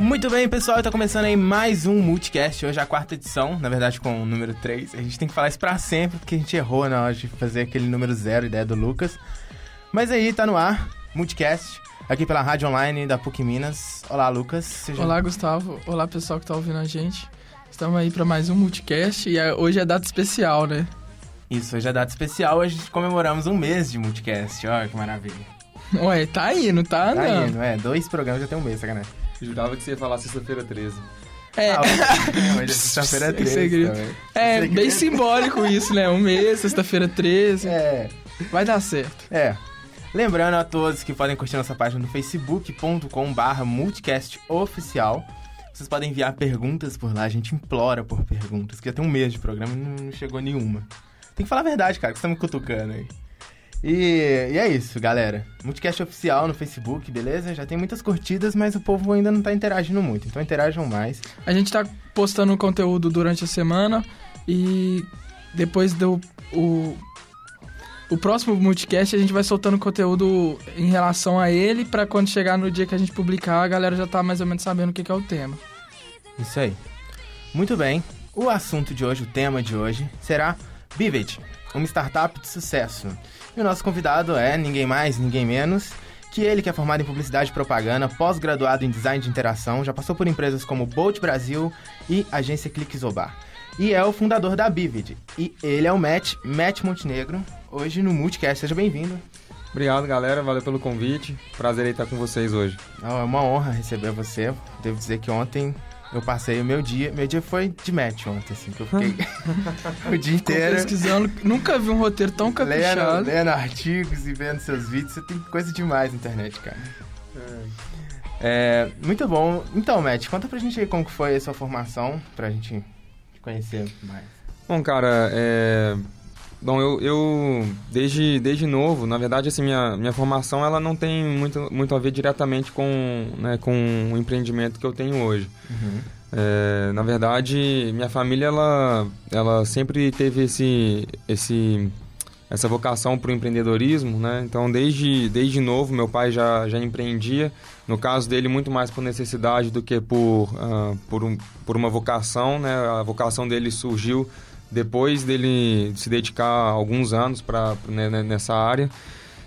Muito bem, pessoal, tá começando aí mais um Multicast, hoje é a quarta edição, na verdade com o número 3. A gente tem que falar isso pra sempre, porque a gente errou na hora de fazer aquele número zero, ideia do Lucas. Mas aí, tá no ar, Multicast, aqui pela Rádio Online da PUC Minas. Olá, Lucas. Seja... Olá, Gustavo. Olá, pessoal que tá ouvindo a gente. Estamos aí para mais um Multicast e é, hoje é data especial, né? Isso, hoje é data especial, hoje comemoramos um mês de Multicast, olha que maravilha. Ué, tá não tá? Tá não. indo, é, dois programas já tem um mês, sacanagem. Jurava que você ia falar sexta-feira 13. É, Ah, hoje é sexta-feira 13 Segredo. também. é Segredo. bem simbólico isso, né? Um mês, sexta-feira 13. É, Vai dar certo. É. Lembrando a todos que podem curtir nossa página no facebook.com barra multicastoficial. Vocês podem enviar perguntas por lá, a gente implora por perguntas, que já tem um mês de programa e não, não chegou nenhuma. Tem que falar a verdade, cara, que você tá me cutucando aí. E, e é isso, galera. Multicast oficial no Facebook, beleza? Já tem muitas curtidas, mas o povo ainda não tá interagindo muito, então interajam mais. A gente tá postando conteúdo durante a semana e depois do o, o próximo multicast a gente vai soltando conteúdo em relação a ele pra quando chegar no dia que a gente publicar, a galera já tá mais ou menos sabendo o que, que é o tema. Isso aí. Muito bem. O assunto de hoje, o tema de hoje, será Vivid, uma startup de sucesso. E o nosso convidado é ninguém mais, ninguém menos que ele que é formado em publicidade e propaganda, pós-graduado em design de interação, já passou por empresas como Bolt Brasil e agência Clickzobar. E é o fundador da Vivid. E ele é o Matt, Matt Montenegro, hoje no Multicast. Seja bem-vindo. Obrigado, galera. Valeu pelo convite. Prazer em estar com vocês hoje. É uma honra receber você. Devo dizer que ontem eu passei o meu dia. Meu dia foi de match ontem, assim, que eu fiquei o dia Ficou inteiro pesquisando, nunca vi um roteiro tão lendo, caprichado. lendo artigos e vendo seus vídeos. Você tem coisa demais na internet, cara. É, muito bom. Então, Matt, conta pra gente aí como que foi a sua formação, pra gente te conhecer mais. Bom, cara, é... Bom, eu, eu desde, desde novo, na verdade, assim, minha, minha formação ela não tem muito, muito a ver diretamente com, né, com o empreendimento que eu tenho hoje. É, na verdade, minha família ela, ela sempre teve esse, esse, essa vocação para o empreendedorismo, né? Então, desde, desde novo, meu pai já, já empreendia. No caso dele, muito mais por necessidade do que por, ah, por, um, por uma vocação, né? A vocação dele surgiu depois dele se dedicar alguns anos para nessa área.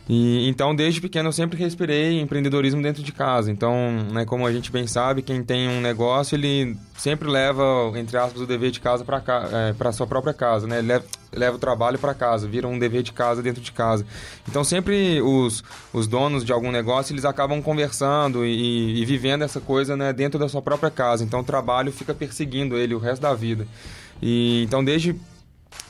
E, então, desde pequeno, eu sempre respirei empreendedorismo dentro de casa. Então, né, como a gente bem sabe, quem tem um negócio, ele sempre leva, entre aspas, o dever de casa para é, para sua própria casa, né? Leva, leva o trabalho para casa, vira um dever de casa dentro de casa. Então, sempre os, os donos de algum negócio, eles acabam conversando e, e vivendo essa coisa né, dentro da sua própria casa. Então, o trabalho fica perseguindo ele o resto da vida. E, então, desde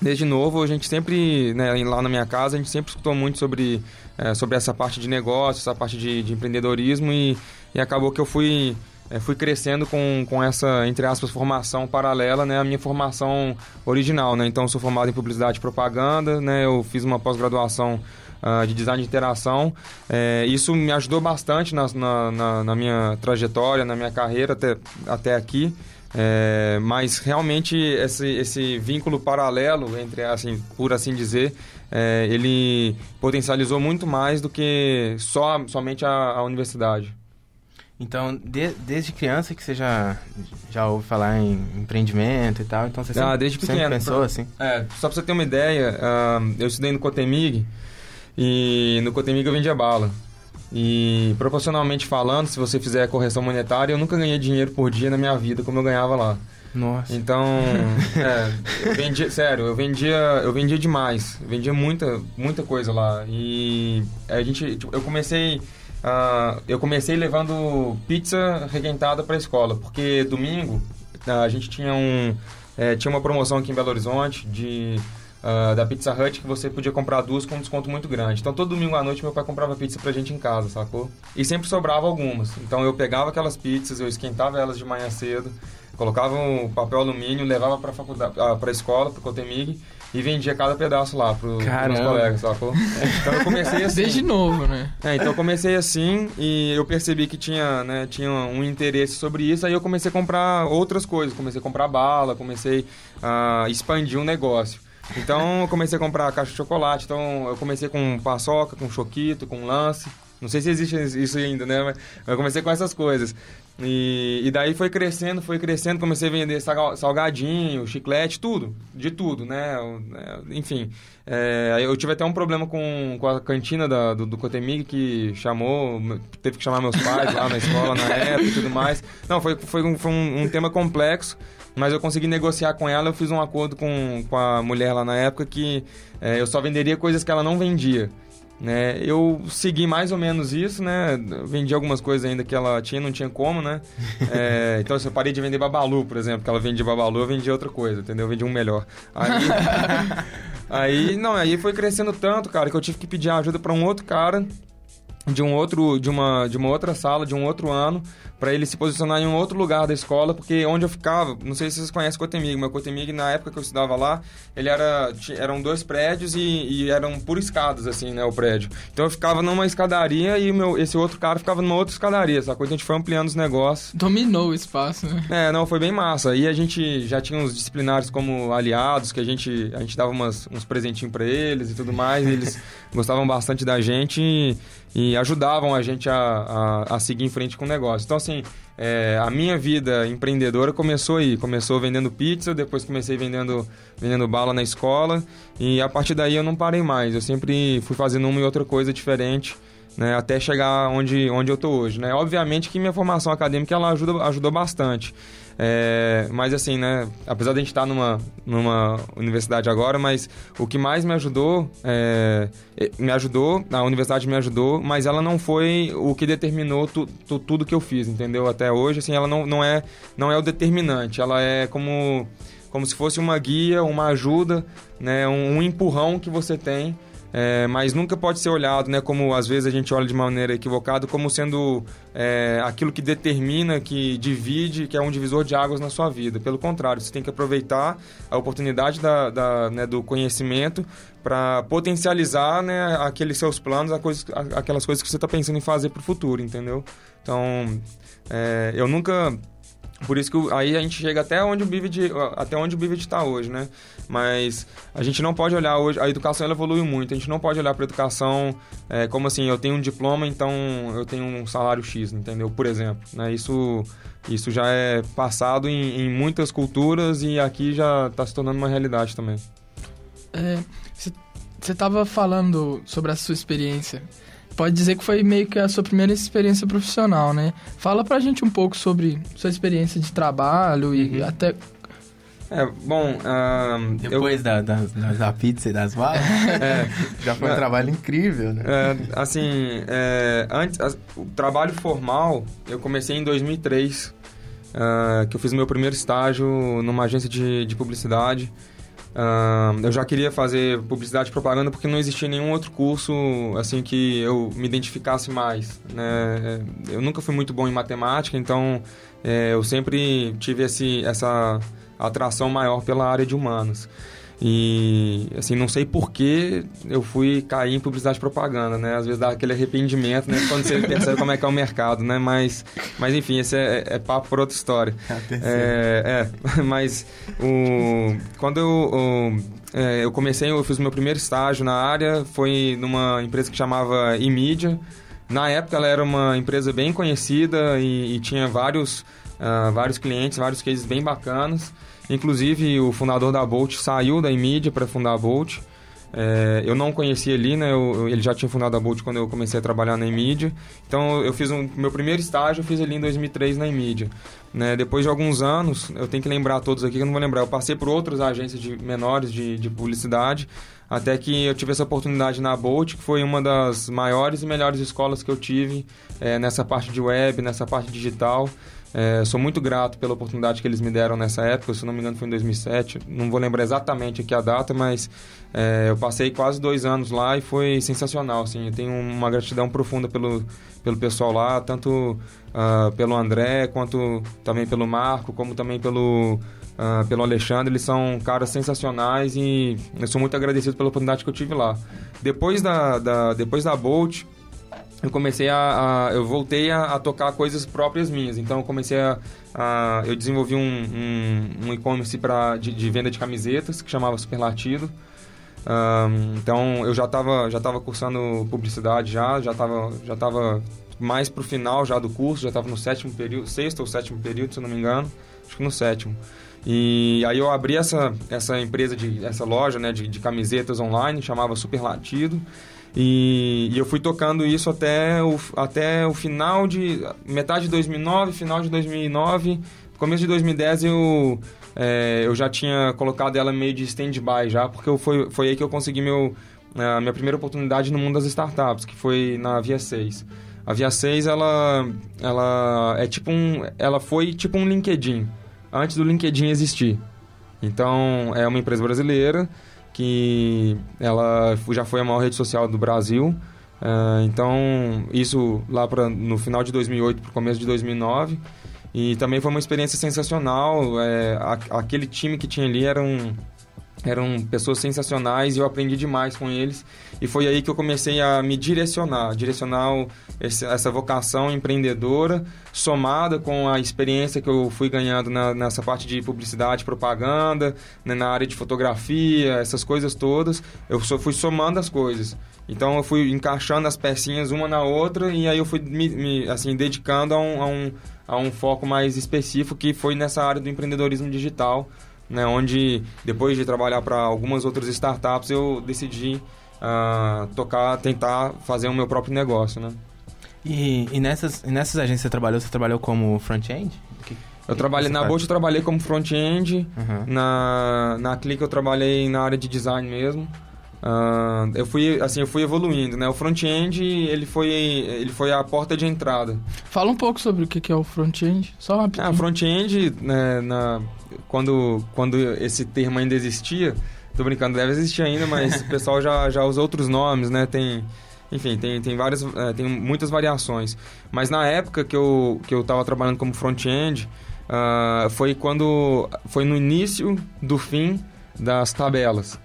Desde novo, a gente sempre, né, lá na minha casa, a gente sempre escutou muito sobre, é, sobre essa parte de negócio, essa parte de, de empreendedorismo e, e acabou que eu fui, é, fui crescendo com, com essa, entre aspas, formação paralela, né, a minha formação original, né, então eu sou formado em publicidade e propaganda, né, eu fiz uma pós-graduação uh, de design de interação, é, isso me ajudou bastante na, na, na, minha trajetória, na minha carreira até, até aqui, é, mas realmente esse, esse vínculo paralelo entre assim por assim dizer é, ele potencializou muito mais do que só somente a, a universidade Então, de- desde criança que você já, já ouve falar em empreendimento e tal, então você sempre, Ah, desde sempre pequeno. pensou assim? É, só pra você ter uma ideia, ah, eu estudei no Cotemig e no Cotemig eu vendia bala. E proporcionalmente falando, se você fizer a correção monetária, eu nunca ganhei dinheiro por dia na minha vida como eu ganhava lá. Nossa. Então, é, eu vendia, sério, eu vendia, eu vendia demais, eu vendia muita, muita coisa lá. E a gente, tipo, eu comecei, ah, eu comecei levando pizza requentada para a escola, porque domingo ah, a gente tinha um, é, tinha uma promoção aqui em Belo Horizonte de ah, da Pizza Hut que você podia comprar duas com um desconto muito grande. Então todo domingo à noite meu pai comprava pizza pra gente em casa, sacou? E sempre sobrava algumas. Então eu pegava aquelas pizzas, eu esquentava elas de manhã cedo, colocava um papel alumínio, levava pra faculdade, ah, pra escola, pro Cotemig e vendia cada pedaço lá pro, pros Caramba. meus colegas, sacou? Então eu comecei assim. Desde novo, né? É, então eu comecei assim e eu percebi que tinha, né, tinha um interesse sobre isso, aí eu comecei a comprar outras coisas, comecei a comprar bala, comecei a expandir o negócio. Então eu comecei a comprar caixa de chocolate, então eu comecei com paçoca, com choquito, com lance, Não sei se existe isso ainda, né? Mas eu comecei com essas coisas. E, e daí foi crescendo, foi crescendo, comecei a vender salgadinho, chiclete, tudo, de tudo, né? É, enfim, é, eu tive até um problema com, com a cantina da, do, do Cotemig, que chamou, teve que chamar meus pais lá na escola na época e tudo mais. Não, foi, foi, um, foi um, um tema complexo, mas eu consegui negociar com ela, eu fiz um acordo com, com a mulher lá na época que é, eu só venderia coisas que ela não vendia. Né? Eu segui mais ou menos isso, né? Vendi algumas coisas ainda que ela tinha, não tinha como, né? É, então, assim, eu parei de vender Babalu, por exemplo, que ela vendia Babalu, eu vendi outra coisa, entendeu? Eu vendi um melhor. Aí, aí, não, aí foi crescendo tanto, cara, que eu tive que pedir ajuda para um outro cara de um outro de uma de uma outra sala de um outro ano para ele se posicionar em um outro lugar da escola porque onde eu ficava não sei se vocês conhecem Cotemig mas Cotemig na época que eu estudava lá ele era eram dois prédios e, e, eram por escadas assim né o prédio. Então eu ficava numa escadaria e meu esse outro cara ficava numa outra escadaria só que a gente foi ampliando os negócios. Dominou o espaço né? É não foi bem massa. E a gente já tinha uns disciplinares como aliados que a gente a gente dava umas, uns presentinhos para eles e tudo mais e eles gostavam bastante da gente e, e ajudavam a gente a, a, a, seguir em frente com o negócio. Então, assim, é, a minha vida empreendedora começou aí. Começou vendendo pizza, depois comecei vendendo, vendendo bala na escola e a partir daí eu não parei mais. Eu sempre fui fazendo uma e outra coisa diferente. Né, até chegar onde, onde eu estou hoje. Né? Obviamente que minha formação acadêmica ela ajuda, ajudou bastante. É, mas assim, né? Apesar de a gente estar numa, numa universidade agora, mas o que mais me ajudou, é, me ajudou, a universidade me ajudou, mas ela não foi o que determinou tu, tu, tudo que eu fiz, entendeu? Até hoje, assim, ela não, não, é, não é o determinante, ela é como, como se fosse uma guia, uma ajuda, né? um, um empurrão que você tem é, mas nunca pode ser olhado, né, como às vezes a gente olha de maneira equivocada, como sendo é, aquilo que determina, que divide, que é um divisor de águas na sua vida. Pelo contrário, você tem que aproveitar a oportunidade da, da né, do conhecimento para potencializar né, aqueles seus planos, aquelas coisas que você está pensando em fazer para o futuro, entendeu? Então, é, eu nunca por isso que aí a gente chega até onde o Vivid até onde o Vivid está hoje, né? Mas a gente não pode olhar hoje, a educação ela evoluiu muito. A gente não pode olhar para a educação é, como assim, eu tenho um diploma, então eu tenho um salário X, entendeu? Por exemplo, né? Isso isso já é passado em, em muitas culturas e aqui já está se tornando uma realidade também. Você é, estava falando sobre a sua experiência pode dizer que foi meio que a sua primeira experiência profissional, né? Fala pra gente um pouco sobre sua experiência de trabalho e uhum. até... É, bom... Um, Depois eu... da, da, da, pizza e das balas, é, já foi um trabalho incrível, né? É, assim, é, antes, o trabalho formal eu comecei em 2003, uh, ah, que eu fiz meu primeiro estágio numa agência de, de publicidade. Uh, eu já queria fazer publicidade e propaganda porque não existia nenhum outro curso assim que eu me identificasse mais. Né? Eu nunca fui muito bom em matemática, então é, eu sempre tive esse, essa atração maior pela área de humanos. E, assim, não sei por que eu fui cair em publicidade e propaganda, né? Às vezes dá aquele arrependimento, né? Quando você percebe como é que é o mercado, né? Mas, mas enfim, esse é, é papo por outra história. É, é, mas o, quando eu, o, é, eu comecei, eu fiz o meu primeiro estágio na área, foi numa empresa que chamava eMedia. Na época ela era uma empresa bem conhecida e, e tinha vários, uh, vários clientes, vários cases bem bacanas. Inclusive, o fundador da Bolt saiu da Imídia para fundar a Bolt. É, eu não conhecia ele, né? Eu, ele já tinha fundado a Bolt quando eu comecei a trabalhar na Imídia. Então, eu fiz um meu primeiro estágio, eu fiz ali em 2003 na Imídia. Né? Depois de alguns anos, eu tenho que lembrar todos aqui, que eu não vou lembrar. Eu passei por outras agências de, menores de, de publicidade, até que eu tive essa oportunidade na Bolt, que foi uma das maiores e melhores escolas que eu tive é, nessa parte de web, nessa parte digital. É, sou muito grato pela oportunidade que eles me deram nessa época, se não me engano foi em 2007, não vou lembrar exatamente aqui a data, mas é, eu passei quase dois anos lá e foi sensacional, assim, eu tenho uma gratidão profunda pelo, pelo pessoal lá, tanto uh, pelo André, quanto também pelo Marco, como também pelo, uh, pelo Alexandre, eles são caras sensacionais e eu sou muito agradecido pela oportunidade que eu tive lá. Depois da, da depois da Bolt, eu comecei a, a eu voltei a, a, tocar coisas próprias minhas. Então eu comecei a, a eu desenvolvi um, um, um e-commerce para de, de, venda de camisetas que chamava Superlatido. Um, então eu já estava já tava cursando publicidade já, já estava já tava mais pro final já do curso, já estava no sétimo período, sexto ou sétimo período, se não me engano, acho que no sétimo. E aí eu abri essa, essa empresa, de, essa loja né, de, de camisetas online, chamava Superlatido. E, e, eu fui tocando isso até o, até o final de... Metade de 2009, final de 2009, começo de 2010 eu, é, eu já tinha colocado ela meio de stand-by já, porque eu, foi, foi aí que eu consegui meu, a minha primeira oportunidade no mundo das startups, que foi na Via 6. A Via 6, ela, ela é tipo um... Ela foi tipo um LinkedIn antes do LinkedIn existir. Então, é uma empresa brasileira que ela já foi a maior rede social do Brasil. Uh, então, isso lá pra, no final de 2008 para o começo de 2009. E também foi uma experiência sensacional. É, aquele time que tinha ali era um, eram pessoas sensacionais e eu aprendi demais com eles. E foi aí que eu comecei a me direcionar, direcionar esse, essa vocação empreendedora, somada com a experiência que eu fui ganhando na, nessa parte de publicidade, propaganda, né, na área de fotografia, essas coisas todas. Eu só fui somando as coisas. Então eu fui encaixando as pecinhas uma na outra e aí eu fui me, me assim, dedicando a um, a, um, a um foco mais específico que foi nessa área do empreendedorismo digital né, onde depois de trabalhar para algumas outras startups eu decidi uh, tocar, tentar fazer o meu próprio negócio, né? E, e nessas, e nessas agências que você trabalhou, você trabalhou como front-end? Eu trabalhei na Bolt, eu trabalhei como front-end. Uhum. Na, na Click eu trabalhei na área de design mesmo. Uh, eu fui assim eu fui evoluindo né o front-end ele foi ele foi a porta de entrada fala um pouco sobre o que é o front-end só uma ah, front-end né, na quando quando esse termo ainda existia tô brincando deve existir ainda mas o pessoal já já usa outros nomes né tem enfim tem tem várias é, tem muitas variações mas na época que eu que eu estava trabalhando como front-end uh, foi quando foi no início do fim das tabelas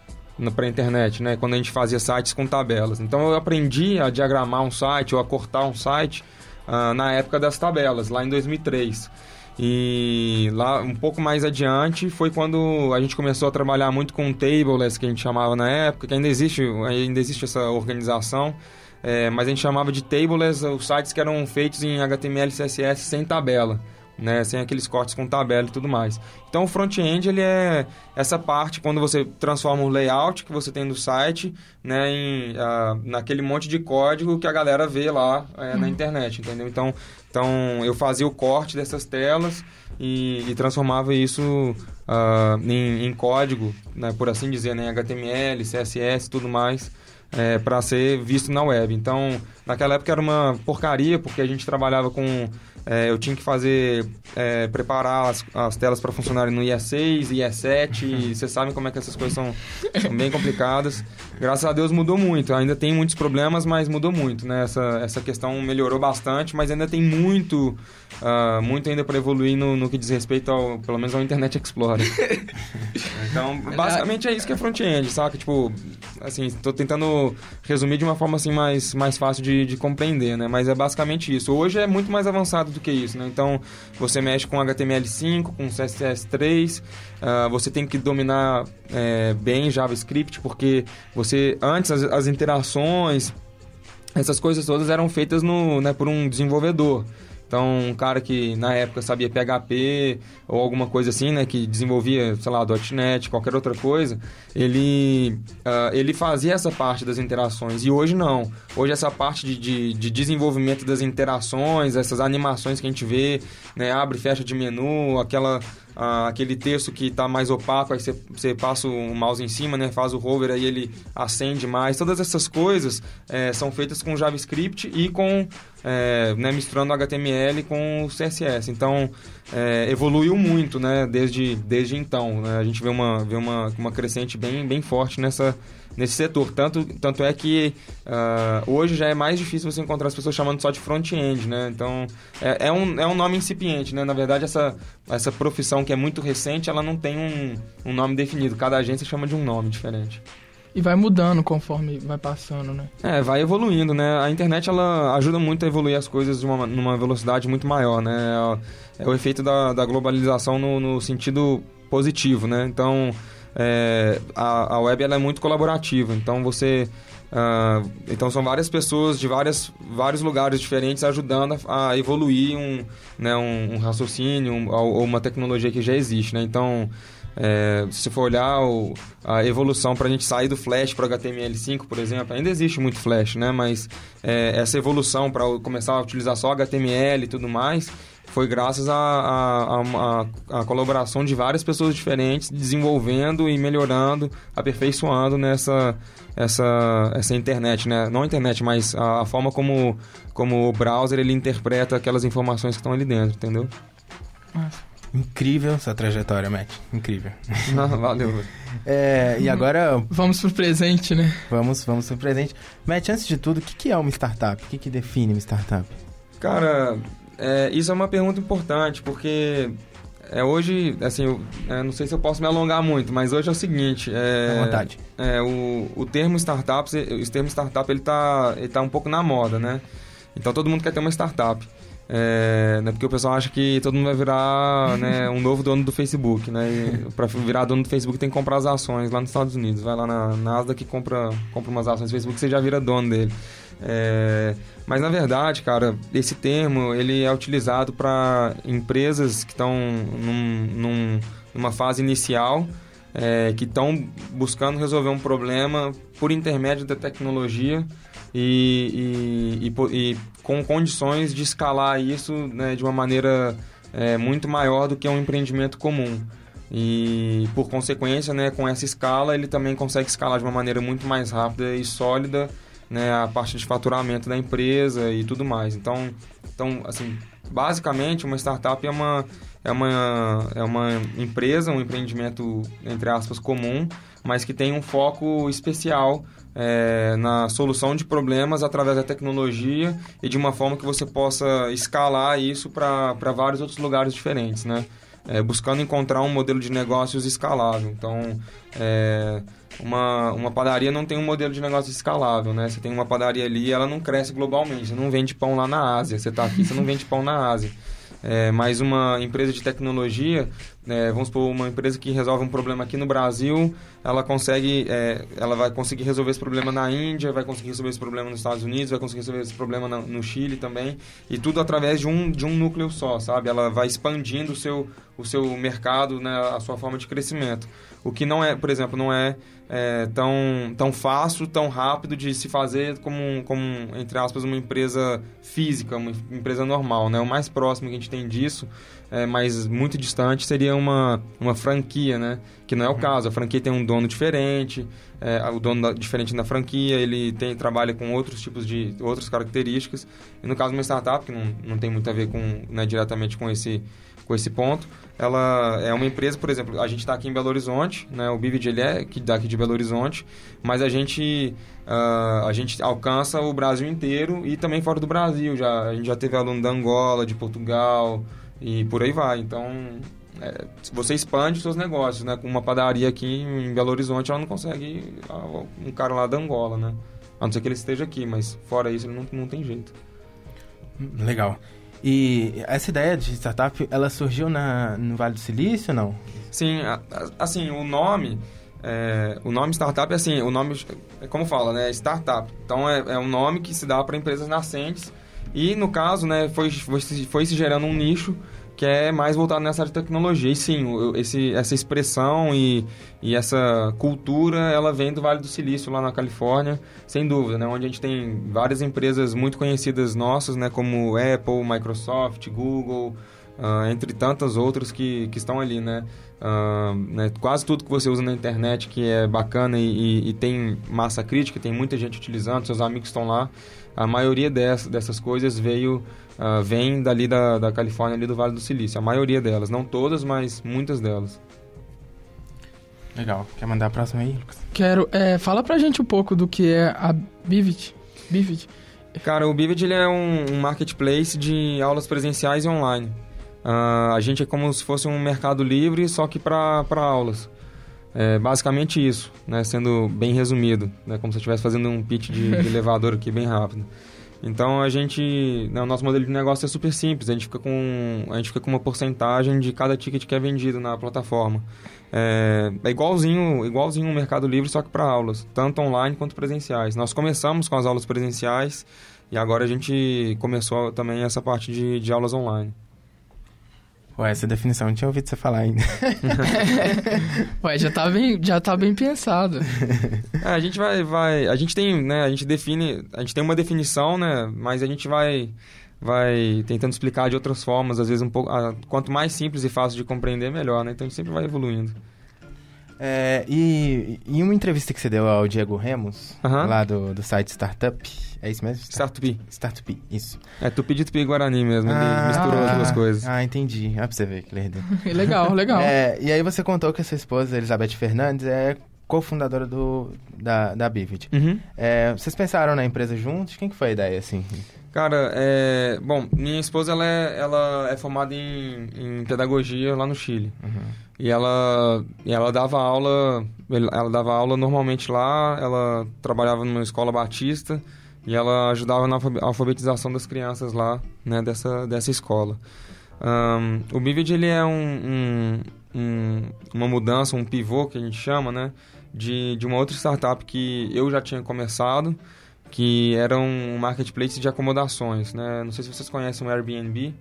para internet, né? Quando a gente fazia sites com tabelas. Então eu aprendi a diagramar um site ou a cortar um site uh, na época das tabelas, lá em 2003. E lá um pouco mais adiante foi quando a gente começou a trabalhar muito com tableless, que a gente chamava na época, que ainda existe, ainda existe essa organização. É, mas a gente chamava de tableless os sites que eram feitos em HTML CSS sem tabela né? Sem aqueles cortes com tabela e tudo mais. Então o front-end ele é essa parte quando você transforma o layout que você tem no site, né, em, uh, naquele monte de código que a galera vê lá uh, na uhum. internet, entendeu? Então, então eu fazia o corte dessas telas e, e transformava isso uh, em, em, código, né, por assim dizer, né, HTML, CSS, tudo mais. É, para ser visto na web. Então, naquela época era uma porcaria, porque a gente trabalhava com é, eu tinha que fazer, é, preparar as, as telas para funcionarem no IE6, IE7, e vocês sabem como é que essas coisas são, são, bem complicadas. Graças a Deus mudou muito, ainda tem muitos problemas, mas mudou muito, né? Essa, essa questão melhorou bastante, mas ainda tem muito, uh, muito ainda para evoluir no, no que diz respeito ao, pelo menos ao Internet Explorer. então, basicamente é isso que é front-end, saca? Tipo, assim, estou tentando resumir de uma forma assim mais, mais fácil de, de compreender, né? Mas é basicamente isso. Hoje é muito mais avançado do que isso, né? Então, você mexe com HTML5, com CSS3, uh, ah, você tem que dominar é, bem JavaScript, porque você, antes, as, as interações, essas coisas todas eram feitas no, né, por um desenvolvedor. Então, um cara que na época sabia PHP ou alguma coisa assim, né, que desenvolvia, sei lá, .NET, qualquer outra coisa, ele, uh, ele fazia essa parte das interações. E hoje não. Hoje essa parte de, de, de desenvolvimento das interações, essas animações que a gente vê, né, abre e fecha de menu, aquela ah, aquele texto que está mais opaco, aí você, passa o mouse em cima, né, faz o hover, aí ele acende mais. Todas essas coisas é, são feitas com JavaScript e com é, né, misturando HTML com o CSS. Então, é, evoluiu muito né, desde, desde então. Né? A gente vê, uma, vê uma, uma crescente bem, bem forte nessa, nesse setor. Tanto, tanto é que uh, hoje já é mais difícil você encontrar as pessoas chamando só de front-end, né? Então, é, é, um, é um nome incipiente, né? Na verdade, essa, essa profissão que é muito recente, ela não tem um, um nome definido. Cada agência chama de um nome diferente. E vai mudando conforme vai passando, né? É, vai evoluindo, né? A internet, ela ajuda muito a evoluir as coisas de uma, numa velocidade muito maior, né? É, é o efeito da, da globalização no, no sentido positivo, né? Então, é, a, a web ela é muito colaborativa, então você Uh, então são várias pessoas de várias, vários lugares diferentes ajudando a, a evoluir um, né, um, um raciocínio um, ou uma tecnologia que já existe. Né? Então, é, se for olhar o, a evolução para a gente sair do Flash para o HTML5, por exemplo, ainda existe muito Flash, né? mas é, essa evolução para começar a utilizar só HTML e tudo mais foi graças à colaboração de várias pessoas diferentes, desenvolvendo e melhorando, aperfeiçoando nessa essa, essa internet, né? Não a internet, mas a, a, forma como, como o browser ele interpreta aquelas informações que estão ali dentro, entendeu? Nossa. Incrível essa trajetória, Matt. Incrível. Não, valeu. é, e agora... Vamos pro presente, né? Vamos, vamos pro presente. Matt, antes de tudo, o que, que é uma startup? O que, que define uma startup? Cara, é, isso é uma pergunta importante, porque é, hoje, assim, eu, é, não sei se eu posso me alongar muito, mas hoje é o seguinte... É, à vontade. É, o, o termo startups, o termo startup, ele tá, ele tá um pouco na moda, né? Então, todo mundo quer ter uma startup. É, né, porque o pessoal acha que todo mundo vai virar né, um novo dono do Facebook, né? Para virar dono do Facebook tem que comprar as ações lá nos Estados Unidos. Vai lá na Nasdaq e compra, compra umas ações do Facebook, você já vira dono dele. É, mas na verdade, cara, esse termo ele é utilizado para empresas que estão num, num, numa fase inicial, é, que estão buscando resolver um problema por intermédio da tecnologia e, e, e, e com condições de escalar isso né, de uma maneira é, muito maior do que um empreendimento comum. E por consequência, né, com essa escala, ele também consegue escalar de uma maneira muito mais rápida e sólida né, a parte de faturamento da empresa e tudo mais. Então, então assim, basicamente uma startup é uma, é uma, é uma empresa, um empreendimento, entre aspas, comum, mas que tem um foco especial é, na solução de problemas através da tecnologia e de uma forma que você possa escalar isso para vários outros lugares diferentes, né? É, buscando encontrar um modelo de negócios escalável. Então, é, uma, uma padaria não tem um modelo de negócio escalável, né? Você tem uma padaria ali ela não cresce globalmente. Você não vende pão lá na Ásia. Você está aqui, você não vende pão na Ásia. É, mas uma empresa de tecnologia, é, vamos supor, uma empresa que resolve um problema aqui no Brasil, ela consegue, é, ela vai conseguir resolver esse problema na Índia, vai conseguir resolver esse problema nos Estados Unidos, vai conseguir resolver esse problema no Chile também, e tudo através de um, de um núcleo só, sabe? Ela vai expandindo o seu, o seu mercado, né, a sua forma de crescimento. O que não é, por exemplo, não é, é, tão, tão fácil, tão rápido de se fazer como, como, entre aspas, uma empresa física, uma empresa normal. Né? O mais próximo que a gente tem disso, é, mas muito distante, seria uma, uma franquia, né? que não é o uhum. caso. A franquia tem um dono diferente, é, o dono da, diferente da franquia, ele tem, trabalha com outros tipos de outras características. E no caso de uma startup, que não, não tem muito a ver com, né, diretamente com esse com esse ponto. Ela é uma empresa, por exemplo, a gente está aqui em Belo Horizonte, né? O Bivid ele é daqui de Belo Horizonte, mas a gente uh, a gente alcança o Brasil inteiro e também fora do Brasil. Já a gente já teve aluno da Angola, de Portugal e por aí vai. Então é, você expande seus negócios, né? Com uma padaria aqui em Belo Horizonte, ela não consegue ah, um cara lá da Angola, né? A não ser que ele esteja aqui, mas fora isso, ele não, não tem jeito. Legal. E essa ideia de startup, ela surgiu na, no Vale do Silício não? Sim, assim, o nome... É, o nome startup é assim, o nome, é como fala, né? Startup. Então é, é um nome que se dá para empresas nascentes. E no caso, né, foi, foi, foi se gerando um nicho que é mais voltado nessa área de tecnologia. E sim, esse, essa expressão e, e essa cultura, ela vem do Vale do Silício, lá na Califórnia, sem dúvida, né? Onde a gente tem várias empresas muito conhecidas nossas, né? Como Apple, Microsoft, Google, uh, entre tantas outras que, que estão ali, né? Uh, né? Quase tudo que você usa na internet que é bacana e, e, e tem massa crítica, tem muita gente utilizando, seus amigos estão lá. A maioria dessas, dessas coisas veio uh, vem dali da, da Califórnia, ali do Vale do Silício. A maioria delas, não todas, mas muitas delas. Legal. Quer mandar a próxima aí, Lucas? Quero. É, fala pra gente um pouco do que é a Bivit. Bivit. Cara, o Bivit ele é um, um, marketplace de aulas presenciais e online. Uh, a gente é como se fosse um mercado livre, só que para aulas. É basicamente isso, né? sendo bem resumido, né? como se eu estivesse fazendo um pitch de, de elevador aqui bem rápido. Então a gente, né, o nosso modelo de negócio é super simples. A gente fica com, a gente fica com uma porcentagem de cada ticket que é vendido na plataforma. É, é igualzinho, igualzinho o Mercado Livre, só que para aulas, tanto online quanto presenciais. Nós começamos com as aulas presenciais e agora a gente começou também essa parte de, de aulas online. Ué, essa definição eu não tinha ouvido você falar ainda. Ué, já tá bem, já tá bem pensado. É, a gente vai, vai, a gente tem, né, a gente define, a gente tem uma definição, né, mas a gente vai vai tentando explicar de outras formas, às vezes um pouco, ah, quanto mais simples e fácil de compreender, melhor, né? Então a gente sempre vai evoluindo. É, e, e uma entrevista que você deu ao Diego Remos, Aham. lá do, do site Startup, é isso mesmo? Startup. Startup, isso. É Tupi de Tupi Guarani mesmo, ele Ah, misturou as duas coisas. Ah, entendi. Ah, pra você ver que lerdeu. legal, legal. É, e aí você contou que a sua esposa, Elizabeth Fernandes, é cofundadora do, da, da Bivid. Uhum. É, vocês pensaram na empresa juntos? Quem que foi a ideia, assim? Cara, é... Bom, minha esposa, ela é, ela é formada em, em pedagogia lá no Chile. E ela, ela dava aula, ela dava aula normalmente lá, ela trabalhava numa escola batista e ela ajudava na alfabe- alfabetização das crianças lá, né, dessa, dessa escola. Ahn, o Bivid, ele é um, um- um- uma mudança, um pivô que a gente chama, né, de, de uma outra startup que eu já tinha começado, que era um marketplace de acomodações, né? Não sei se vocês conhecem o Airbnb.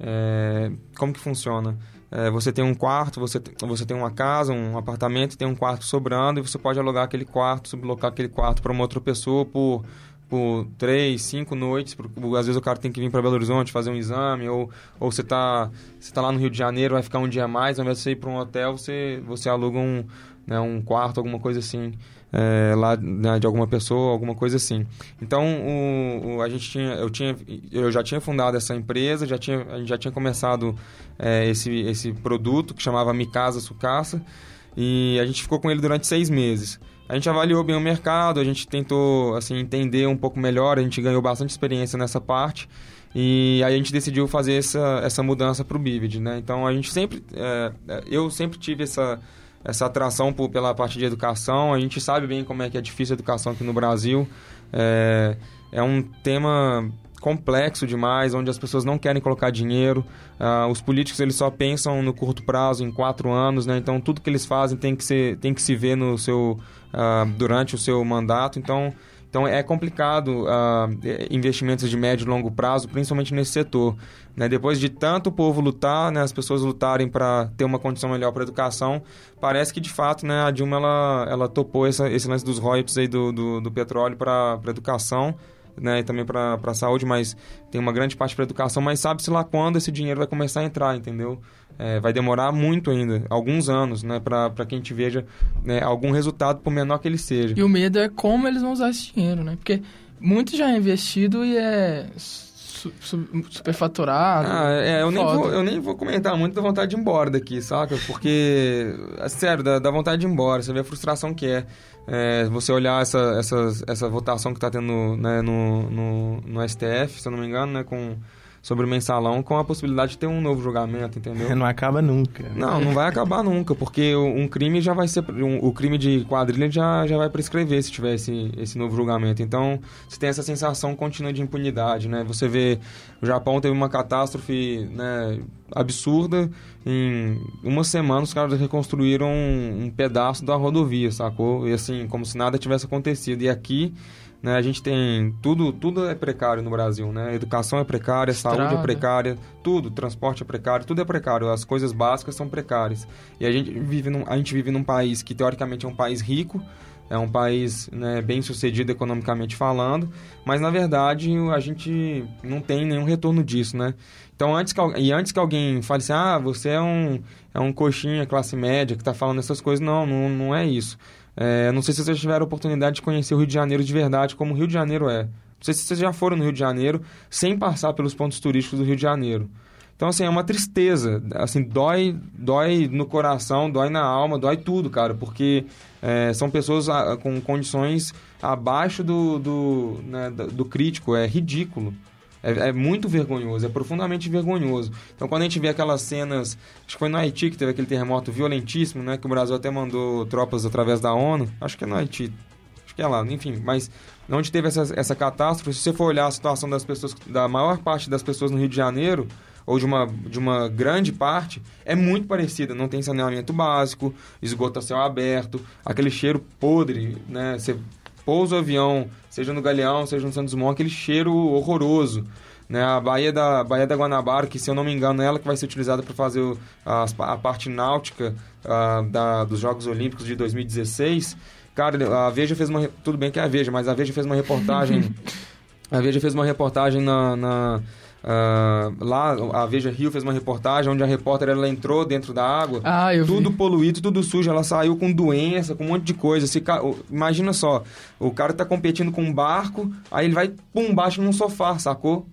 É, como que funciona? É, você tem um quarto, você, você tem uma casa, um apartamento, tem um quarto sobrando e você pode alugar aquele quarto, sublocar aquele quarto para uma outra pessoa por, por três, cinco noites. Por, às vezes o cara tem que vir para Belo Horizonte fazer um exame ou, ou você está você tá lá no Rio de Janeiro, vai ficar um dia a mais, ao invés de você ir para um hotel, você, você aluga um, né, um quarto, alguma coisa assim. É, lá né, de alguma pessoa, alguma coisa assim. Então, o, o- a gente tinha, eu, tinha, eu já tinha fundado essa empresa, já tinha, a gente já tinha começado é, esse, esse produto que chamava Mi Casa Sucaça e a gente ficou com ele durante seis meses. A gente avaliou bem o mercado, a gente tentou assim, entender um pouco melhor, a gente ganhou bastante experiência nessa parte e aí a gente decidiu fazer essa, essa mudança para o Bivid, né? Então a gente sempre, é, é, eu sempre tive essa essa atração por, pela parte de educação. A gente sabe bem como é que é difícil a educação aqui no Brasil. É, é um tema complexo demais, onde as pessoas não querem colocar dinheiro. Ah, os políticos eles só pensam no curto prazo, em quatro anos, né? Então tudo que eles fazem tem que, ser, tem que se ver no seu, ah, durante o seu mandato. Então então é complicado ah, investimentos de médio e longo prazo, principalmente nesse setor. Né? Depois de tanto o povo lutar, né, as pessoas lutarem para ter uma condição melhor para a educação, parece que de fato né, a Dilma ela, ela topou essa, esse lance dos royalties aí do, do, do petróleo para a educação. Né, e também para a saúde, mas tem uma grande parte para educação, mas sabe-se lá quando esse dinheiro vai começar a entrar, entendeu? É, vai demorar muito ainda, alguns anos, né, para que a gente veja né, algum resultado, por menor que ele seja. E o medo é como eles vão usar esse dinheiro, né? Porque muito já é investido e é su su superfaturado. Ah, é, eu nem, vou, eu nem vou comentar muito da vontade de ir embora daqui, saca? Porque, é sério, dá, dá vontade de ir embora. Você vê a frustração que é. É, você olhar essa, essa, essa votação que está tendo né, no, no, no STF, se eu não me engano, né, com, sobre o mensalão, com a possibilidade de ter um novo julgamento, entendeu? Não acaba nunca. Não, não vai acabar nunca, porque o- um crime já vai ser. um- o crime de quadrilha já, já vai prescrever se tiver esse, esse novo julgamento. Então, você tem essa sensação contínua de impunidade, né? Você vê. O Japão teve uma catástrofe né, absurda. Em uma semana, os caras reconstruíram um, um pedaço da rodovia, sacou? E assim, como se nada tivesse acontecido. E aqui. Né, a gente tem tudo, tudo é precário no Brasil, né? Educação é precária, saúde é Estrada. precária, tudo, transporte é precário, tudo é precário, as coisas básicas são precárias. E a gente vive num, a gente vive num país que teoricamente é um país rico, é um país né, bem sucedido economicamente falando, mas na verdade a gente não tem nenhum retorno disso, né? Então antes que, e antes que alguém fale assim, ah, você é um, é um coxinha classe média que está falando essas coisas, não, não, não é isso. É, não sei se vocês tiveram a oportunidade de conhecer o Rio de Janeiro de verdade, como o Rio de Janeiro é. Não sei se vocês já foram no Rio de Janeiro sem passar pelos pontos turísticos do Rio de Janeiro. Então, assim, é uma tristeza. Assim, dói, dói no coração, dói na alma, dói tudo, cara. Porque é, são pessoas ah, com condições abaixo do, do, né, do crítico. É ridículo. É, é muito vergonhoso, é profundamente vergonhoso. Então, quando a gente vê aquelas cenas, acho que foi no Haiti que teve aquele terremoto violentíssimo, né? Que o Brasil até mandou tropas através da ONU. Acho que é no Haiti. Acho que é lá, enfim, mas onde teve essa, essa catástrofe, se você for olhar a situação das pessoas, da maior parte das pessoas no Rio de Janeiro, ou de uma, de uma grande parte, é muito parecida. Não tem saneamento básico, esgoto a céu aberto, aquele cheiro podre, né? Você pousa o avião, seja no Galeão, seja no Santos Dumont, aquele cheiro horroroso. Né, a Baía da, Baía da Guanabara, que se eu não me engano é ela que vai ser utilizada para fazer o, a, a, parte náutica a, da, dos Jogos Olímpicos de 2016. Cara, a Veja fez uma... Tudo bem que é a Veja, mas a Veja fez uma reportagem... a Veja fez uma reportagem na, na Uh, lá, a Veja Rio fez uma reportagem onde a repórter ela entrou dentro da água, ah, tudo vi. poluído, tudo sujo. Ela saiu com doença, com um monte de coisa. Se, imagina só, o cara tá competindo com um barco, aí ele vai, pum, baixo num sofá, sacou?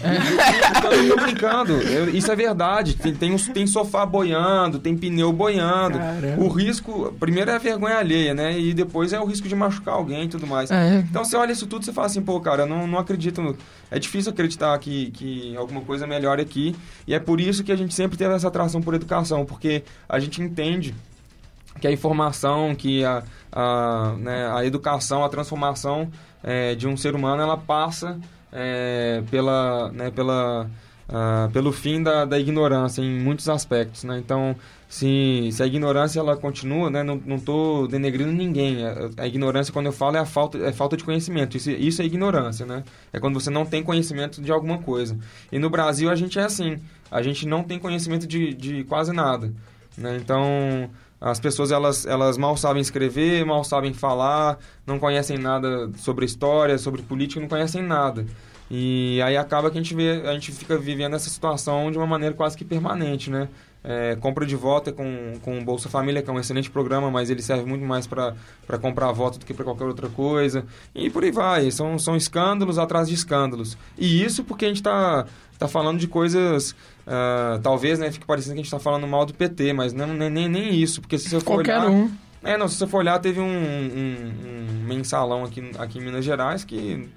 É. Eu tô brincando. Eu, isso é verdade. Tem, tem, tem sofá boiando, tem pneu boiando. Caramba. O risco, primeiro é a vergonha alheia, né? E depois é o risco de machucar alguém e tudo mais. É. Então você olha isso tudo e fala assim, pô, cara, não, não acredito. É difícil acreditar que, que alguma coisa melhore aqui. E é por isso que a gente sempre teve essa atração por educação, porque a gente entende que a informação, que a, a, né, a educação, a transformação é, de um ser humano, ela passa é, pela, né, pela, uh, pelo fim da, da ignorância em muitos aspectos. Né? Então, se, se a ignorância ela continua, né, não estou denegrindo ninguém. A, a, ignorância, quando eu falo, é a falta, é falta de conhecimento. Isso, isso é ignorância, né? É quando você não tem conhecimento de alguma coisa. E no Brasil a gente é assim. A gente não tem conhecimento de, de quase nada. Né? Então, as pessoas elas, elas mal sabem escrever, mal sabem falar, não conhecem nada sobre história, sobre política, não conhecem nada. E aí acaba que a gente, vê, a gente fica vivendo essa situação de uma maneira quase que permanente, né? É, compra de voto é com, com Bolsa Família, que é um excelente programa, mas ele serve muito mais para comprar voto do que para qualquer outra coisa. E por aí vai. São, são escândalos atrás de escândalos. E isso porque a gente está tá falando de coisas Uh, talvez, né, fique parecendo que a gente está falando mal do PT, mas não, nem, nem, nem isso, porque se você for Qualquer olhar... um. É, não, se você for olhar, teve um, um, um, mensalão aqui, aqui em Minas Gerais que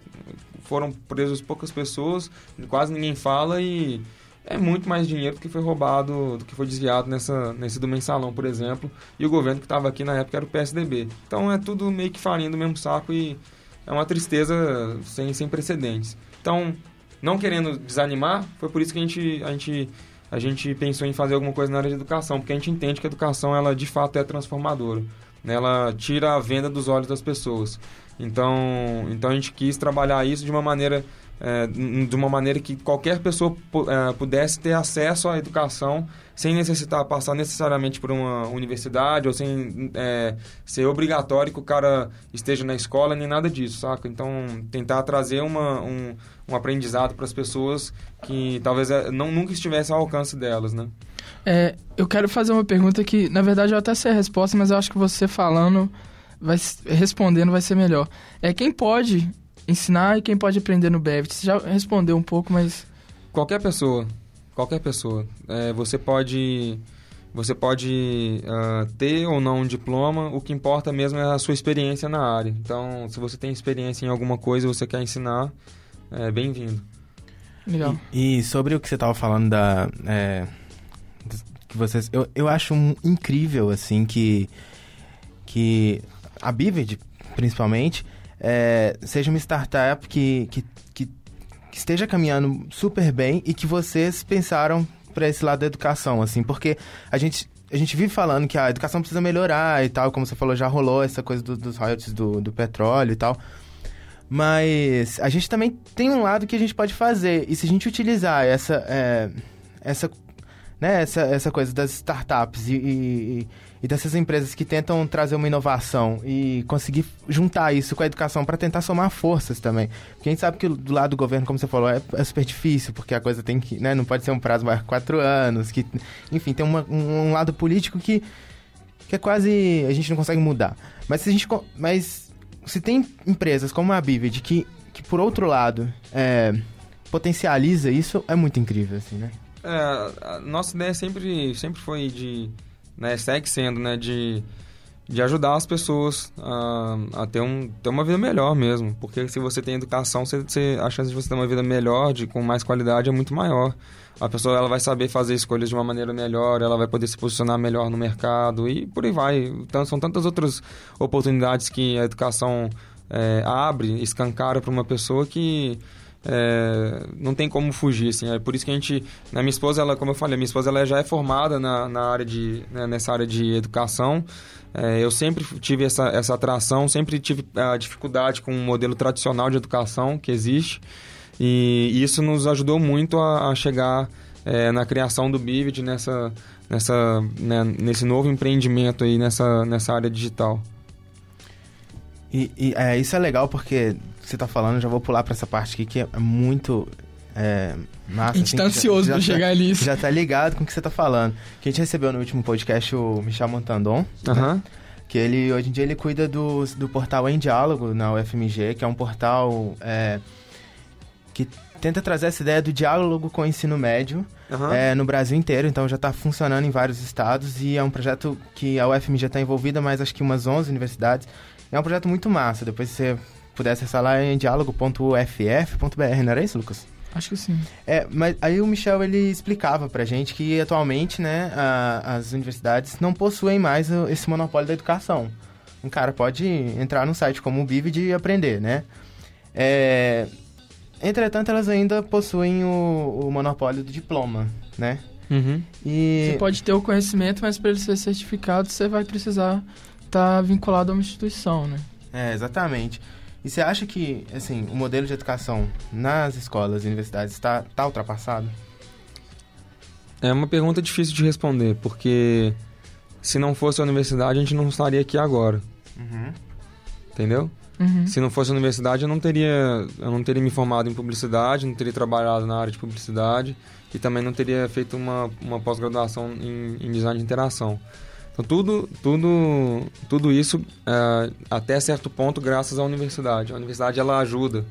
foram presos poucas pessoas, quase ninguém fala e é muito mais dinheiro do que foi roubado, do que foi desviado nessa, nesse do mensalão, por exemplo. E o governo que estava aqui na época era o PSDB. Então é tudo meio que farinha do mesmo saco e é uma tristeza sem, sem precedentes. Então, não querendo desanimar, foi por isso que a gente, a gente, a gente pensou em fazer alguma coisa na área de educação, porque a gente entende que a educação, ela de fato é transformadora. Né? Ela tira a venda dos olhos das pessoas. Então, então a gente quis trabalhar isso de uma maneira é, de uma maneira que qualquer pessoa é, pudesse ter acesso à educação sem necessitar passar necessariamente por uma universidade ou sem é, ser obrigatório que o cara esteja na escola nem nada disso, saca? Então, tentar trazer uma, um, um aprendizado para as pessoas que talvez é, não nunca estivesse ao alcance delas, né? É, eu quero fazer uma pergunta que, na verdade, eu até sei a resposta, mas eu acho que você falando, vai, respondendo vai ser melhor. É quem pode ensinar e quem pode aprender no Bevit? Você já respondeu um pouco, mas... Qualquer pessoa. Qualquer pessoa. É, você pode... Você pode uh, ter ou não um diploma, o que importa mesmo é a sua experiência na área. Então, se você tem experiência em alguma coisa e você quer ensinar, é bem-vindo. Legal. E, e, sobre o que você estava falando da... É, que vocês, eu, eu acho um, incrível, assim, que, que a Bivid, principalmente, é, seja uma startup que, que, que, que esteja caminhando super bem e que vocês pensaram para esse lado da educação, assim, porque a gente a gente vive falando que a educação precisa melhorar e tal, como você falou, já rolou essa coisa do, dos royalties do, do petróleo e tal. Mas a gente também tem um lado que a gente pode fazer. E se a gente utilizar essa, é, essa, né, essa, essa coisa das startups e, e, e dessas empresas que tentam trazer uma inovação e conseguir juntar isso com a educação para tentar somar forças também. Porque a gente sabe que do lado do governo, como você falou, é, é super difícil, porque a coisa tem que, né, não pode ser um prazo que quatro anos, que, enfim, tem uma, um, um, lado político que, que é quase, a gente não consegue mudar. Mas se a gente, mas se tem empresas como a Bivid que, que por outro lado, é, potencializa isso, é muito incrível, assim, né? É, a nossa ideia sempre, sempre foi de né, segue sendo, né, de, de ajudar as pessoas a, a ter, um, ter uma vida melhor mesmo. Porque se você tem educação, você, você, a chance de você ter uma vida melhor, de, com mais qualidade, é muito maior. A pessoa ela vai saber fazer escolhas de uma maneira melhor, ela vai poder se posicionar melhor no mercado e por aí vai. Então, são tantas outras oportunidades que a educação é, abre, escancara para uma pessoa que é, não tem como fugir, assim. É por isso que a gente... Né, minha esposa, ela, como eu falei, minha esposa ela já é formada na, na área de, né, nessa área de educação. É, eu sempre tive essa, essa atração, sempre tive a dificuldade com o modelo tradicional de educação que existe. E, isso nos ajudou muito a, a chegar é, na criação do Bivid, nessa, nessa, né, nesse novo empreendimento aí, nessa, nessa área digital. E, e é, isso é legal porque você está falando, já vou pular para essa parte aqui que é muito é, massa. A gente assim, tá ansioso já, pra já chegar tá, nisso. Já tá ligado com o que você tá falando. Que a gente recebeu no último podcast o Michel Montandon. Aham. Né? Que ele, hoje em dia, ele cuida do, do portal Em Diálogo na UFMG, que é um portal é, que tenta trazer essa ideia do diálogo com o ensino médio Aham. é, no Brasil inteiro. Então já está funcionando em vários estados e é um projeto que a UFMG está envolvida, mas acho que umas 11 universidades. É um projeto muito massa. Depois se você puder acessar lá em diálogo.uff.br, não era isso, Lucas? Acho que sim. É, mas aí o Michel ele explicava pra gente que atualmente, né, a- as universidades não possuem mais esse monopólio da educação. Um cara pode entrar num site como o Bivid e aprender, né? É, entretanto, elas ainda possuem o, o monopólio do diploma, né? Uhum. E Você pode ter o conhecimento, mas para ele ser certificado, você vai precisar estar vinculado a uma instituição, né? É, exatamente. E você acha que, assim, o modelo de educação nas escolas e universidades está tá ultrapassado? É uma pergunta difícil de responder, porque se não fosse a universidade, a gente não estaria aqui agora, Uhum. entendeu? Uhum. Se não fosse a universidade, eu não teria, eu não teria me formado em publicidade, não teria trabalhado na área de publicidade e também não teria feito uma, uma pós-graduação em, em design de interação. Então tudo, tudo, tudo isso é, até certo ponto graças à universidade. A universidade ela ajuda,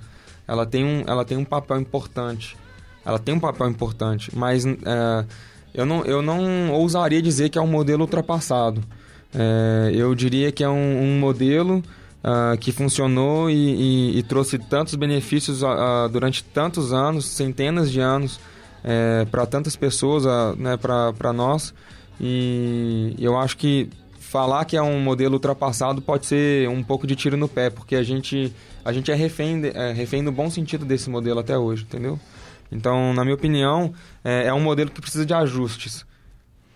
ela tem um, ela tem um papel importante, ela tem um papel importante, mas é, eu não, eu não ousaria dizer que é um modelo ultrapassado. É, eu diria que é um, um modelo ah, que funcionou e, e- e trouxe tantos benefícios ah, durante tantos anos, centenas de anos, para tantas pessoas, né, para nós. E eu acho que falar que é um modelo ultrapassado pode ser um pouco de tiro no pé, porque a gente, a gente é, refém, é refém no bom sentido desse modelo até hoje, entendeu? Então, na minha opinião, é, é um modelo que precisa de ajustes,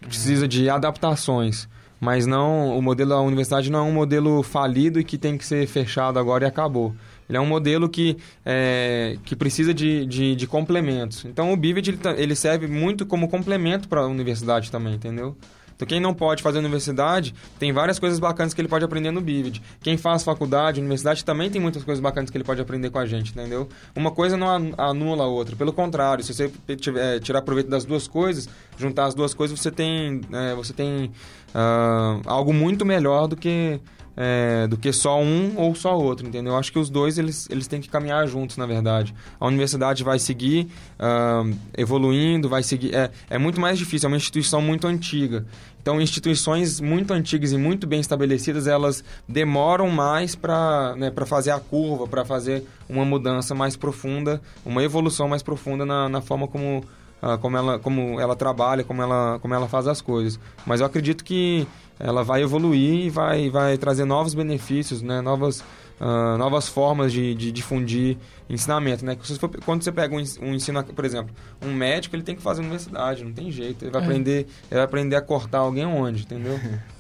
que precisa de adaptações. Mas não, o modelo da universidade não é um modelo falido e que tem que ser fechado agora e acabou. Ele é um modelo que, é, que precisa de, de, de complementos. Então o BIVET ele, tá- ele serve muito como complemento para a universidade também, entendeu? Então quem não pode fazer universidade, tem várias coisas bacanas que ele pode aprender no BIVET. Quem faz faculdade, universidade, também tem muitas coisas bacanas que ele pode aprender com a gente, entendeu? Uma coisa não anu- anula a outra. Pelo contrário, se você tiver- tirar proveito das duas coisas, juntar as duas coisas, você tem, é, você tem ah, algo muito melhor do que é, do que só um ou só outro, entendeu? Eu acho que os dois eles, eles têm que caminhar juntos, na verdade. A universidade vai seguir ah, evoluindo, vai seguir. É, é muito mais difícil, é uma instituição muito antiga. Então, instituições muito antigas e muito bem estabelecidas, elas demoram mais para né, fazer a curva, para fazer uma mudança mais profunda, uma evolução mais profunda na, na forma como, ah, como, ela, como ela trabalha, como ela, como ela faz as coisas. Mas eu acredito que ela vai evoluir e vai, vai trazer novos benefícios, né? novas, ah, novas formas de, de difundir ensinamento. Né? Quando você pega um um ensino, por exemplo, um médico ele tem que fazer universidade, não tem jeito. Ele vai, É. aprender, ele vai aprender a cortar alguém onde, entendeu?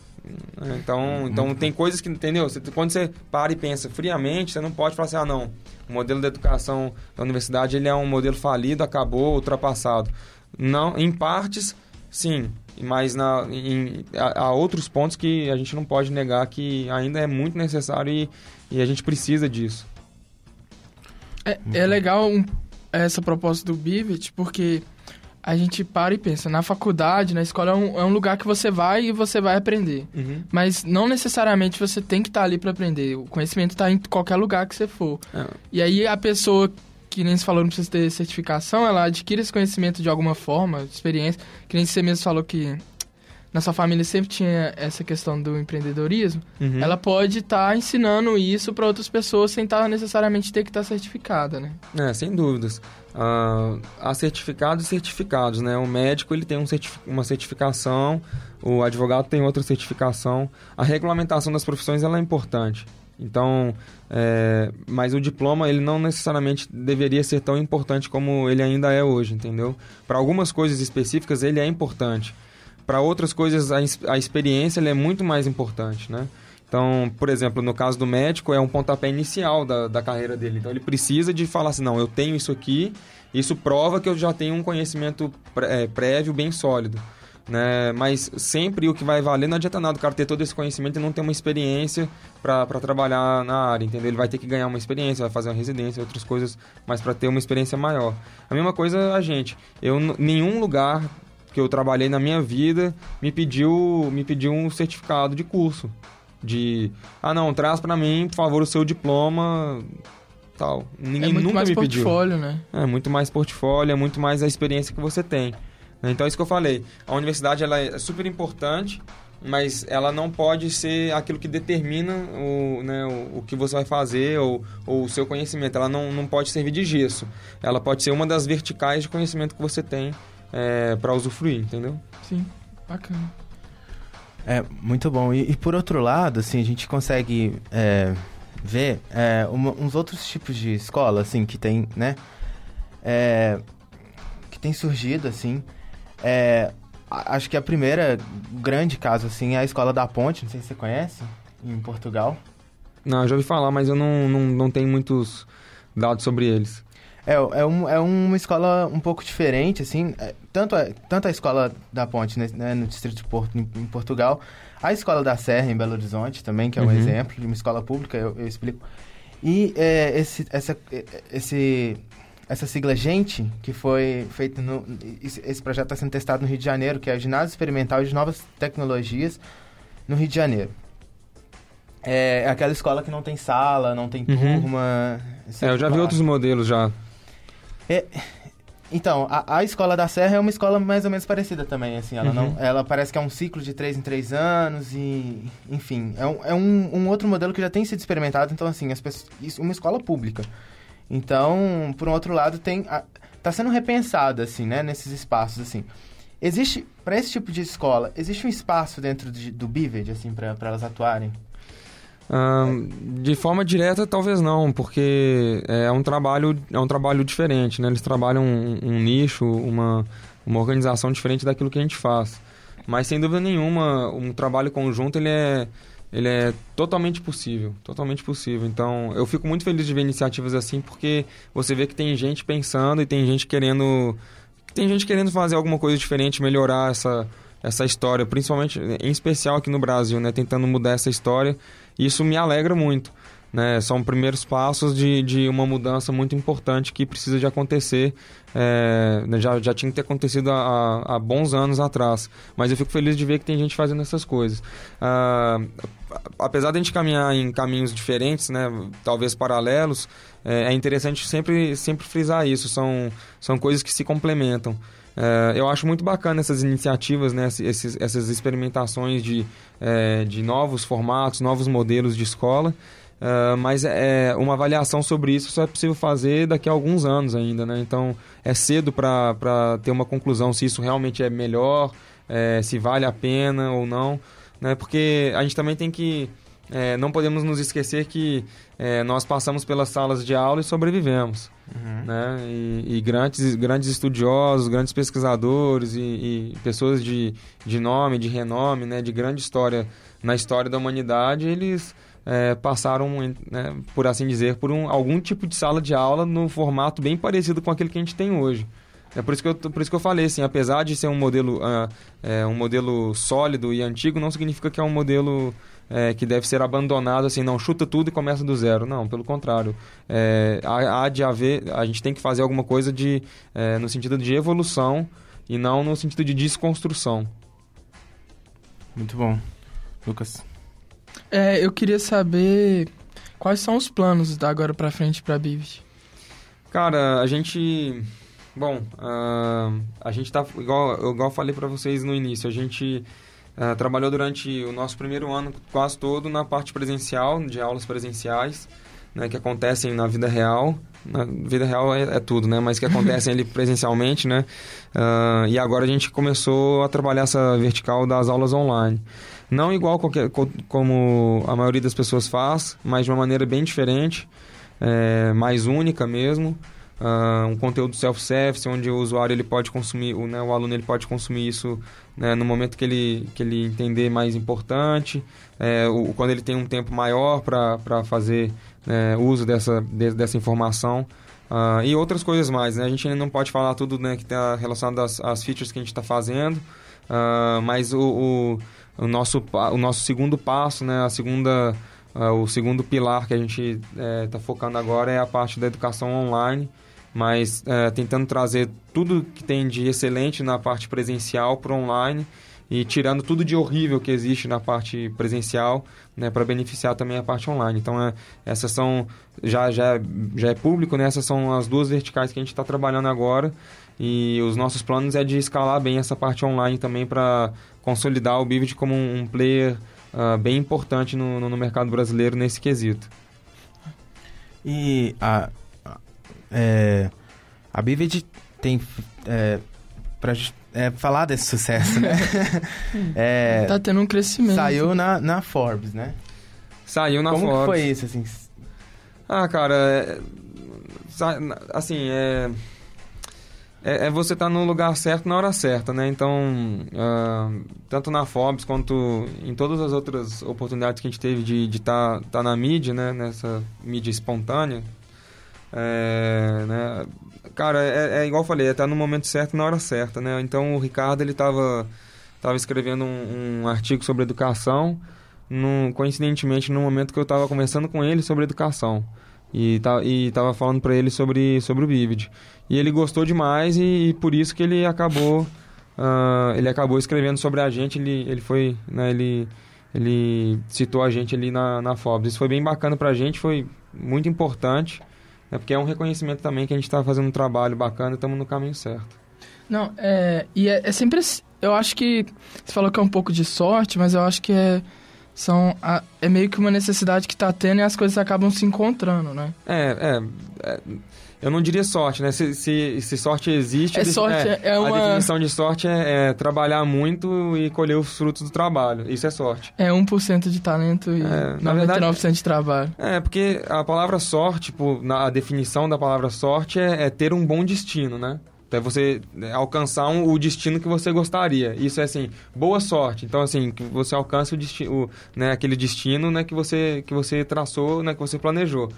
Então, então tem coisas que, entendeu? Você- quando você para e pensa friamente, você não pode falar assim, ah, não, o modelo da educação da universidade ele é um modelo falido, acabou, ultrapassado. Não, em partes, sim, mas na, em, há, outros pontos que a gente não pode negar que ainda é muito necessário e, e a gente precisa disso. É, é legal um- essa proposta do Bivet, porque a gente para e pensa, na faculdade, na escola, é um, é um lugar que você vai e você vai aprender. Mas não necessariamente você tem que estar ali para aprender. O conhecimento está em qualquer lugar que você for. É. E aí a pessoa que nem se falou não precisa ter certificação, ela adquire esse conhecimento de alguma forma, experiência, que nem você mesmo falou que na sua família sempre tinha essa questão do empreendedorismo, Uhum. ela pode estar ensinando isso para outras pessoas sem estar necessariamente ter que estar certificada, né? É, sem dúvidas. Ah, há certificados e certificados, né? O médico ele tem um certifi- uma certificação, o advogado tem outra certificação. A regulamentação das profissões ela é importante. Então, é, mas o diploma ele não necessariamente deveria ser tão importante como ele ainda é hoje, entendeu? Para algumas coisas específicas ele é importante. Para outras coisas a, a experiência é muito mais importante, né? Então, por exemplo, no caso do médico, é um pontapé inicial da, da carreira dele. Então, ele precisa de falar assim: não, eu tenho isso aqui, isso prova que eu já tenho um conhecimento pré- é, prévio bem sólido. Né? Mas sempre o que vai valer não adianta nada o cara ter todo esse conhecimento e não ter uma experiência para trabalhar na área, entendeu? Ele vai ter que ganhar uma experiência, vai fazer uma residência, outras coisas, mas para ter uma experiência maior. A mesma coisa a gente. Eu, nenhum lugar que eu trabalhei na minha vida me pediu, me pediu um certificado de curso de ah não traz pra mim por favor o seu diploma tal ninguém é muito nunca mais me pediu portfólio, né? é muito mais portfólio é muito mais a experiência que você tem então é isso que eu falei a universidade ela é super importante mas ela não pode ser aquilo que determina o, né, o, o que você vai fazer ou, ou o seu conhecimento. Ela não, não pode servir de gesso. Ela pode ser uma das verticais de conhecimento que você tem para usufruir, entendeu? Sim, bacana. É, muito bom. E, e por outro lado, assim, a gente consegue é, ver é, uma- uns outros tipos de escola, assim, que tem, né? é, que tem surgido, assim. É, acho que a primeira grande caso, assim, é a Escola da Ponte, não sei se você conhece, em Portugal. Não, eu já ouvi falar, mas eu não, não, não tenho muitos dados sobre eles. É, é, um, é uma escola um pouco diferente, assim, é, tanto a, tanto a escola da Ponte né, né, no Distrito de Porto, em, em Portugal, a escola da Serra, em Belo Horizonte, também, que é um Uhum. exemplo de uma escola pública, eu, eu explico. E é, esse, essa, é, esse, essa sigla Gente, que foi feito no... Esse, projeto está sendo testado no Rio de Janeiro, que é o Ginásio Experimental de Novas Tecnologias no Rio de Janeiro. É aquela escola que não tem sala, não tem Uhum. turma... É, eu já vi outros modelos já. Então, a, a escola da Serra é uma escola mais ou menos parecida também, assim, ela Uhum. não, ela parece que é um ciclo de três em três anos e, enfim, é um, é um, um outro modelo que já tem sido experimentado, então, assim, as pessoas, isso, uma escola pública. Então, por um outro lado, tem, a, tá sendo repensado, assim, né, nesses espaços, assim. Existe, para esse tipo de escola, existe um espaço dentro de- do BIVED, assim, para elas atuarem? De forma direta, talvez não, porque é um trabalho, é um trabalho diferente, né? Eles trabalham um, um nicho, uma, uma organização diferente daquilo que a gente faz. Mas, sem dúvida nenhuma, um trabalho conjunto, ele é, ele é totalmente possível, totalmente possível. Então, eu fico muito feliz de ver iniciativas assim, porque você vê que tem gente pensando e tem gente querendo... Tem gente querendo fazer alguma coisa diferente, melhorar essa, essa história, principalmente, em especial aqui no Brasil, né? Tentando mudar essa história. Isso me alegra muito. Né? São primeiros passos de, de uma mudança muito importante que precisa de acontecer. É, já, já tinha que ter acontecido há, há bons anos atrás. Mas eu fico feliz de ver que tem gente fazendo essas coisas. Ah, apesar de a gente caminhar em caminhos diferentes, né? talvez paralelos, é, é interessante sempre, sempre frisar isso. São, são coisas que se complementam. É, eu acho muito bacana essas iniciativas, né, esses, essas experimentações de, é, de novos formatos, novos modelos de escola, é, mas é, uma avaliação sobre isso só é possível fazer daqui a alguns anos ainda. Né? Então é cedo para ter uma conclusão se isso realmente é melhor, é, se vale a pena ou não, né? porque a gente também tem que. é, não podemos nos esquecer que é, nós passamos pelas salas de aula e sobrevivemos né? E, e grandes, grandes estudiosos, grandes pesquisadores e, e pessoas de, de nome, de renome, né? De grande história na história da humanidade, eles é, passaram, né, por assim dizer, por um, algum tipo de sala de aula no formato bem parecido com aquele que a gente tem hoje. É por isso que eu, por isso que eu falei, assim, apesar de ser um modelo, ah, é, um modelo sólido e antigo, não significa que é um modelo é, que deve ser abandonado, assim, não, chuta tudo e começa do zero. Não, pelo contrário. É, há, há de haver, a gente tem que fazer alguma coisa de, é, no sentido de evolução e não no sentido de desconstrução. Muito bom. Lucas. É, eu queria saber quais são os planos da agora pra frente pra Bivid. Cara, a gente. Bom, ah, a gente tá. Igual, igual eu falei pra vocês no início, a gente Uh, trabalhou durante o nosso primeiro ano quase todo na parte presencial, de aulas presenciais, né, que acontecem na vida real. Na vida real é, é tudo, né? Mas que acontecem ali presencialmente, né? Uh, e agora a gente começou a trabalhar essa vertical das aulas online. Não igual qualquer, como a maioria das pessoas faz, mas de uma maneira bem diferente, é, mais única mesmo. Uh, um conteúdo self-service, onde o usuário ele pode consumir, o, né, o aluno ele pode consumir isso né, no momento que ele, que ele entender mais importante, é, o, quando ele tem um tempo maior para fazer é, uso dessa, de, dessa informação. Uh, e outras coisas mais, né? A gente ainda não pode falar tudo né, que está relacionado às, às features que a gente está fazendo, uh, mas o, o, o, nosso, o nosso segundo passo, né, a segunda, o segundo pilar que a gente está é, focando agora é a parte da educação online, mas é, tentando trazer tudo que tem de excelente na parte presencial para online e tirando tudo de horrível que existe na parte presencial, né, para beneficiar também a parte online. Então, é, essas são já já já é público, né? Essas são as duas verticais que a gente está trabalhando agora e os nossos planos é de escalar bem essa parte online também para consolidar o Bivid como um, player uh, bem importante no, no, mercado brasileiro nesse quesito. E a é, a Bivid tem é, para é, falar desse sucesso, né? é, tá tendo um crescimento. Saiu na, na Forbes, né? Saiu na Como Forbes. Como foi isso, assim? Ah, cara, é, assim, é, é, é você estar tá no lugar certo na hora certa, né? Então, uh, tanto na Forbes quanto em todas as outras oportunidades que a gente teve de estar tá, tá na mídia, né? Nessa mídia espontânea, é, né? Cara, é, é, igual eu falei, é tá no momento certo na hora certa, né? Então o Ricardo ele estava tava escrevendo um, um, artigo sobre educação, num, coincidentemente no momento que eu estava conversando com ele sobre educação. E tá, e tava falando para ele sobre sobre o Vivid. E ele gostou demais e, e por isso que ele acabou uh, ele acabou escrevendo sobre a gente. Ele ele foi né, ele ele citou a gente ali na, na Forbes. Isso foi bem bacana para a gente foi muito importante é porque é um reconhecimento também que a gente está fazendo um trabalho bacana e estamos no caminho certo. Não, é, e é, é, sempre. Eu acho que. Você falou que é um pouco de sorte, mas eu acho que é. São, a, é meio que uma necessidade que está tendo e as coisas acabam se encontrando, né? É, é. é eu não diria sorte, né? Se, se, se sorte existe... É sorte, é, é uma... A definição de sorte é, é, trabalhar muito e colher os frutos do trabalho. Isso é sorte. É 1% de talento e é, 99% verdade, de trabalho. É, porque a palavra sorte, tipo, na, a definição da palavra sorte é, é ter um bom destino, né? Então, é você alcançar um, o destino que você gostaria. Isso é assim, boa sorte. Então, assim, que você alcance o destino, né, aquele destino né, que, você, que você traçou, né, que você planejou.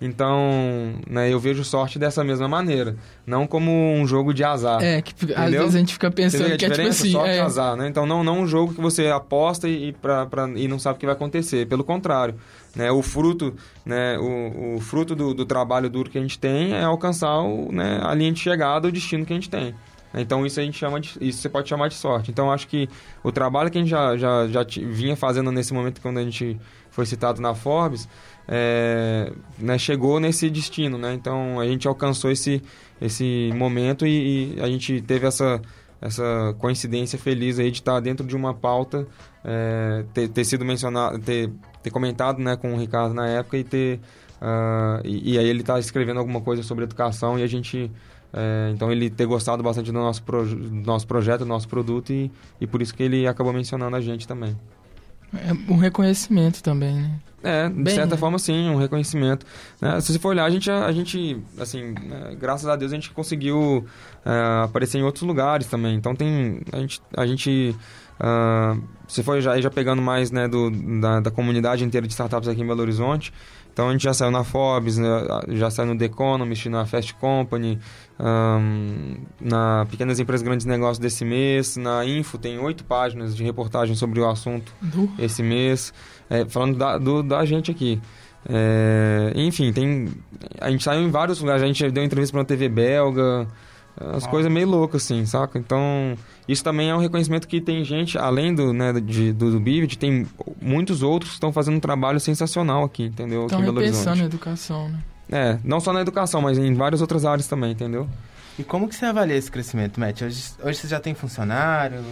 Então, né, eu vejo sorte dessa mesma maneira. Não como um jogo de azar. É, que entendeu? às vezes a gente fica pensando que é tipo assim... Sorte é... azar, né? Então, não, não um jogo que você aposta e, pra, pra, e não sabe o que vai acontecer. Pelo contrário, né, o fruto, né, o, o fruto do, do, trabalho duro que a gente tem é alcançar o, né, a linha de chegada, o destino que a gente tem. Então, isso a gente chama de, isso você pode chamar de sorte. Então, acho que o trabalho que a gente já, já, já vinha fazendo nesse momento quando a gente foi citado na Forbes é, né, chegou nesse destino, né? Então a gente alcançou esse, esse momento e, e, a gente teve essa, essa coincidência feliz aí de estar dentro de uma pauta, é, ter, ter, sido mencionado, ter, ter comentado né, com o Ricardo na época e ter uh, e, e, aí ele está escrevendo alguma coisa sobre educação e a gente é, então ele ter gostado bastante do nosso, pro, do nosso projeto, do nosso produto e, e por isso que ele acabou mencionando a gente também. É um reconhecimento também, né? É, de Bem, certa forma sim, um reconhecimento. Né? Se você for olhar, a gente, a gente assim, né, graças a Deus a gente conseguiu uh, aparecer em outros lugares também. Então tem, a gente, a gente uh, se for já, já pegando mais né, do, da, da comunidade inteira de startups aqui em Belo Horizonte, então a gente já saiu na Forbes, né, já saiu no The Economist, na Fast Company, um, na Pequenas Empresas Grandes Negócios desse mês, na Info tem oito páginas de reportagem sobre o assunto do? esse mês, é, falando da, do, da gente aqui. É, enfim, tem, a gente saiu em vários lugares, a gente deu entrevista para uma TV belga, as coisas meio loucas assim, saca? Então isso também é um reconhecimento que tem gente, além do, né, de, do, do Bivid, tem muitos outros que estão fazendo um trabalho sensacional aqui, entendeu? Estão repensando a educação, né? É, não só na educação, mas em várias outras áreas também, entendeu? E como que você avalia esse crescimento, Matt? Hoje, hoje você já tem funcionários?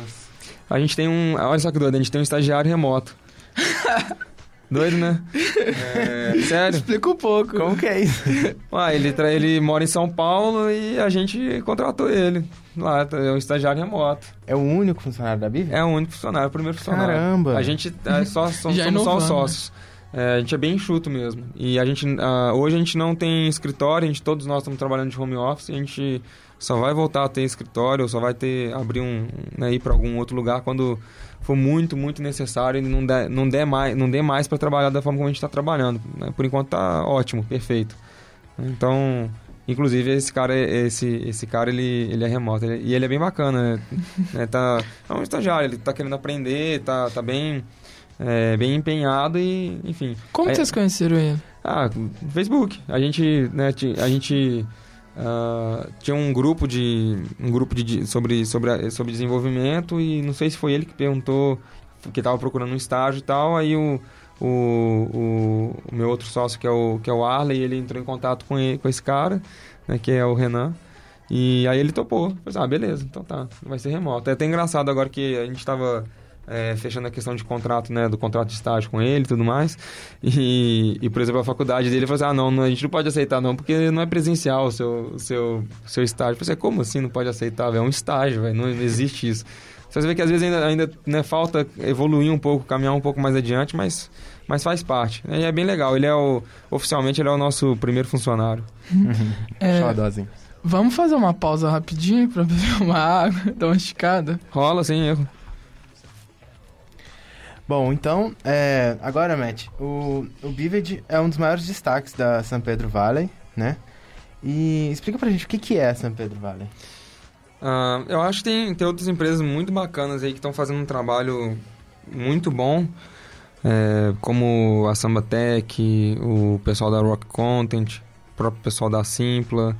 A gente tem um. Olha só que doido, a gente tem um estagiário remoto. Doido, né? É, sério. Explica um pouco. Como que é isso? Ué, ele, tra- ele mora em São Paulo e a gente contratou ele. Lá, é um estagiário remoto. É o único funcionário da Bíblia? É o único funcionário, o primeiro funcionário. Caramba! A gente é só, somos, Já somos só os né? sócios. É, a gente é bem enxuto mesmo. E a gente, ah, hoje a gente não tem escritório, a gente, todos nós estamos trabalhando de home office, a gente só vai voltar a ter escritório, só vai ter, abrir um, né, ir para algum outro lugar quando for muito, muito necessário e não der, não der mais, não dê mais para trabalhar da forma como a gente está trabalhando. né? Por enquanto tá ótimo, perfeito. Então, inclusive esse cara, esse, esse cara ele, ele é remoto ele- e ele é bem bacana, né? né, tá, é um estagiário, ele tá querendo aprender, tá, tá bem, é, bem empenhado e, enfim. Como vocês conheceram ele? ah, Facebook. A gente, né, a gente ah, tinha um grupo de um grupo de, sobre sobre sobre desenvolvimento e não sei se foi ele que perguntou que estava procurando um estágio e tal, aí o, o, o, o meu outro sócio que é o que é o Arley, ele entrou em contato com ele, com esse cara, né, que é o Renan. E aí ele topou. Falei, ah, beleza, então tá, vai ser remoto. É até engraçado agora que a gente estava é, fechando a questão de contrato, né, do contrato de estágio com ele e tudo mais. E, e, por exemplo, a faculdade dele falou assim, ah, não, não, a gente não pode aceitar não, porque não é presencial o seu, o seu, o seu estágio. Eu falei assim, como assim não pode aceitar? velho? É um estágio, velho, não existe isso. Você vê que às vezes ainda, ainda né, falta evoluir um pouco, caminhar um pouco mais adiante, mas, mas faz parte. E é bem legal, ele é o, oficialmente ele é o nosso primeiro funcionário. É, Xodózinho. vamos fazer uma pausa rapidinho pra beber uma água, dar uma esticada? Rola sem erro. Bom, então, é, agora, Matt, o, o Bivid é um dos maiores destaques da San Pedro Valley, né? E explica pra gente o que, que é a San Pedro Valley. Ah, eu acho que tem, tem outras empresas muito bacanas aí que estão fazendo um trabalho muito bom, é, como a Samba Tech, o pessoal da Rock Content, o próprio pessoal da Simpla,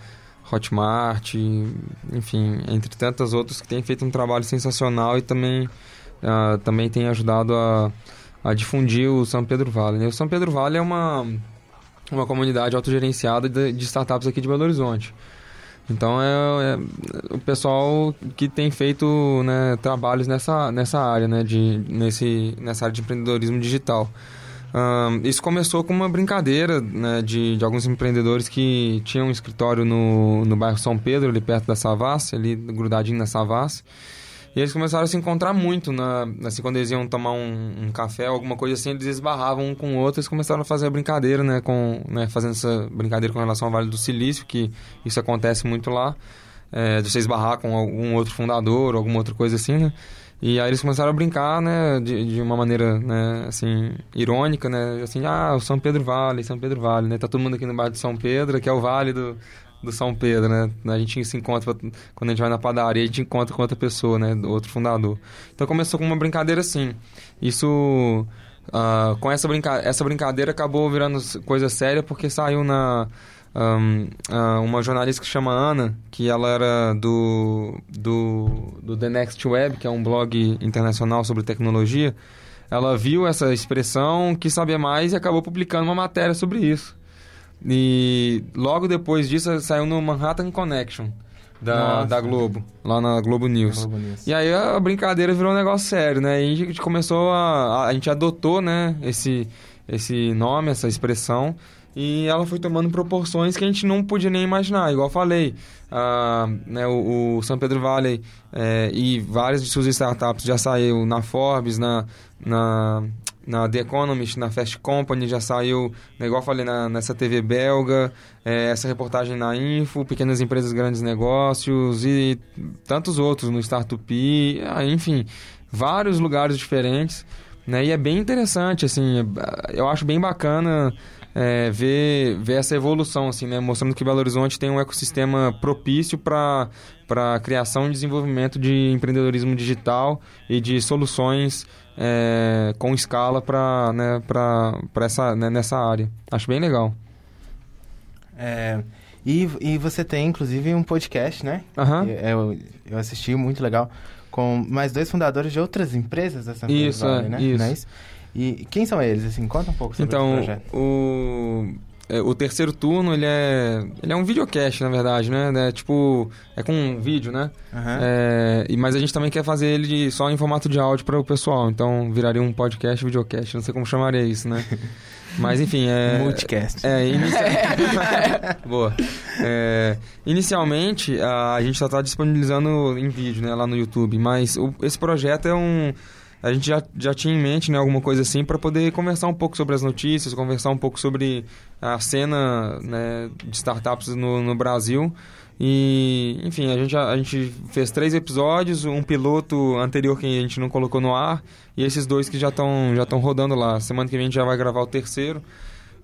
Hotmart, enfim, entre tantas outras que têm feito um trabalho sensacional e também, ah, também tem ajudado a, a difundir o São Pedro Vale. né? O São Pedro Vale é uma, uma comunidade autogerenciada de, de startups aqui de Belo Horizonte. Então é, é o pessoal que tem feito né, trabalhos nessa, nessa área, né, de, nesse, nessa área de empreendedorismo digital. Ahn, isso começou com uma brincadeira né, de, de alguns empreendedores que tinham um escritório no, no bairro São Pedro, ali perto da Savassi, ali grudadinho na Savassi. E eles começaram a se encontrar muito, na, assim, quando eles iam tomar um, um café, alguma coisa assim, eles esbarravam um com o outro, eles começaram a fazer a brincadeira, né, com, né, fazendo essa brincadeira com relação ao Vale do Silício, que isso acontece muito lá, é, de você esbarrar com algum outro fundador, alguma outra coisa assim, né, e aí eles começaram a brincar, né, de, de uma maneira, né, assim, irônica, né, assim, ah, o São Pedro Vale, São Pedro Vale, né, tá todo mundo aqui no bairro de São Pedro, que é o Vale do, do São Pedro, né? A gente se encontra, quando a gente vai na padaria, a gente encontra com outra pessoa, né? Outro fundador. Então começou com uma brincadeira assim. Isso, ah, com essa, brinca essa brincadeira acabou virando coisa séria porque saiu na... um, ah, uma jornalista que chama Ana, que ela era do, do, do The Next Web, que é um blog internacional sobre tecnologia. Ela viu essa expressão, quis saber mais e acabou publicando uma matéria sobre isso. E logo depois disso saiu no Manhattan Connection da, Nossa. da Globo, lá na Globo News. Globo News. E aí a brincadeira virou um negócio sério, né? E a gente começou a. A, a gente adotou, né, esse, esse nome, essa expressão. E ela foi tomando proporções que a gente não podia nem imaginar. Igual eu falei, ah, né, o, o São Pedro Valley eh, e várias de suas startups já saiu na Forbes, na, na, na The Economist, na Fast Company, já saiu, né, igual eu falei, na, nessa TV belga, eh, essa reportagem na Info, Pequenas Empresas, Grandes Negócios e tantos outros, no Startup, ah, enfim, vários lugares diferentes. Né? E é bem interessante, assim, eu acho bem bacana é, ver, ver essa evolução, assim, né? Mostrando que Belo Horizonte tem um ecossistema propício para a criação e desenvolvimento de empreendedorismo digital e de soluções é, com escala para né, pra, pra essa, né, nessa área. Acho bem legal. É, e, e você tem, inclusive, um podcast, né? Aham. Eu, eu assisti, muito legal, com mais dois fundadores de outras empresas Pedro Isso, Valley, é, né? isso. Não é isso? E quem são eles, assim? Conta um pouco sobre esse Então, projeto. o... é, o terceiro turno, ele é, ele é um videocast, na verdade, né? É, tipo, é com um vídeo, né? Uhum. É, mas a gente também quer fazer ele de- só em formato de áudio para o pessoal. Então, viraria um podcast, videocast. Não sei como chamaria isso, né? Mas, enfim, é... Multicast. É, inicia... Boa. É, inicialmente, a, a gente só está disponibilizando em vídeo, né, lá no YouTube, mas o- esse projeto é um... A gente já, já tinha em mente, né, alguma coisa assim, para poder conversar um pouco sobre as notícias, conversar um pouco sobre a cena né, de startups no, no Brasil. E, enfim, a gente, a gente fez três episódios, um piloto anterior que a gente não colocou no ar, e esses dois que já estão já rodando lá. Semana que vem a gente já vai gravar o terceiro.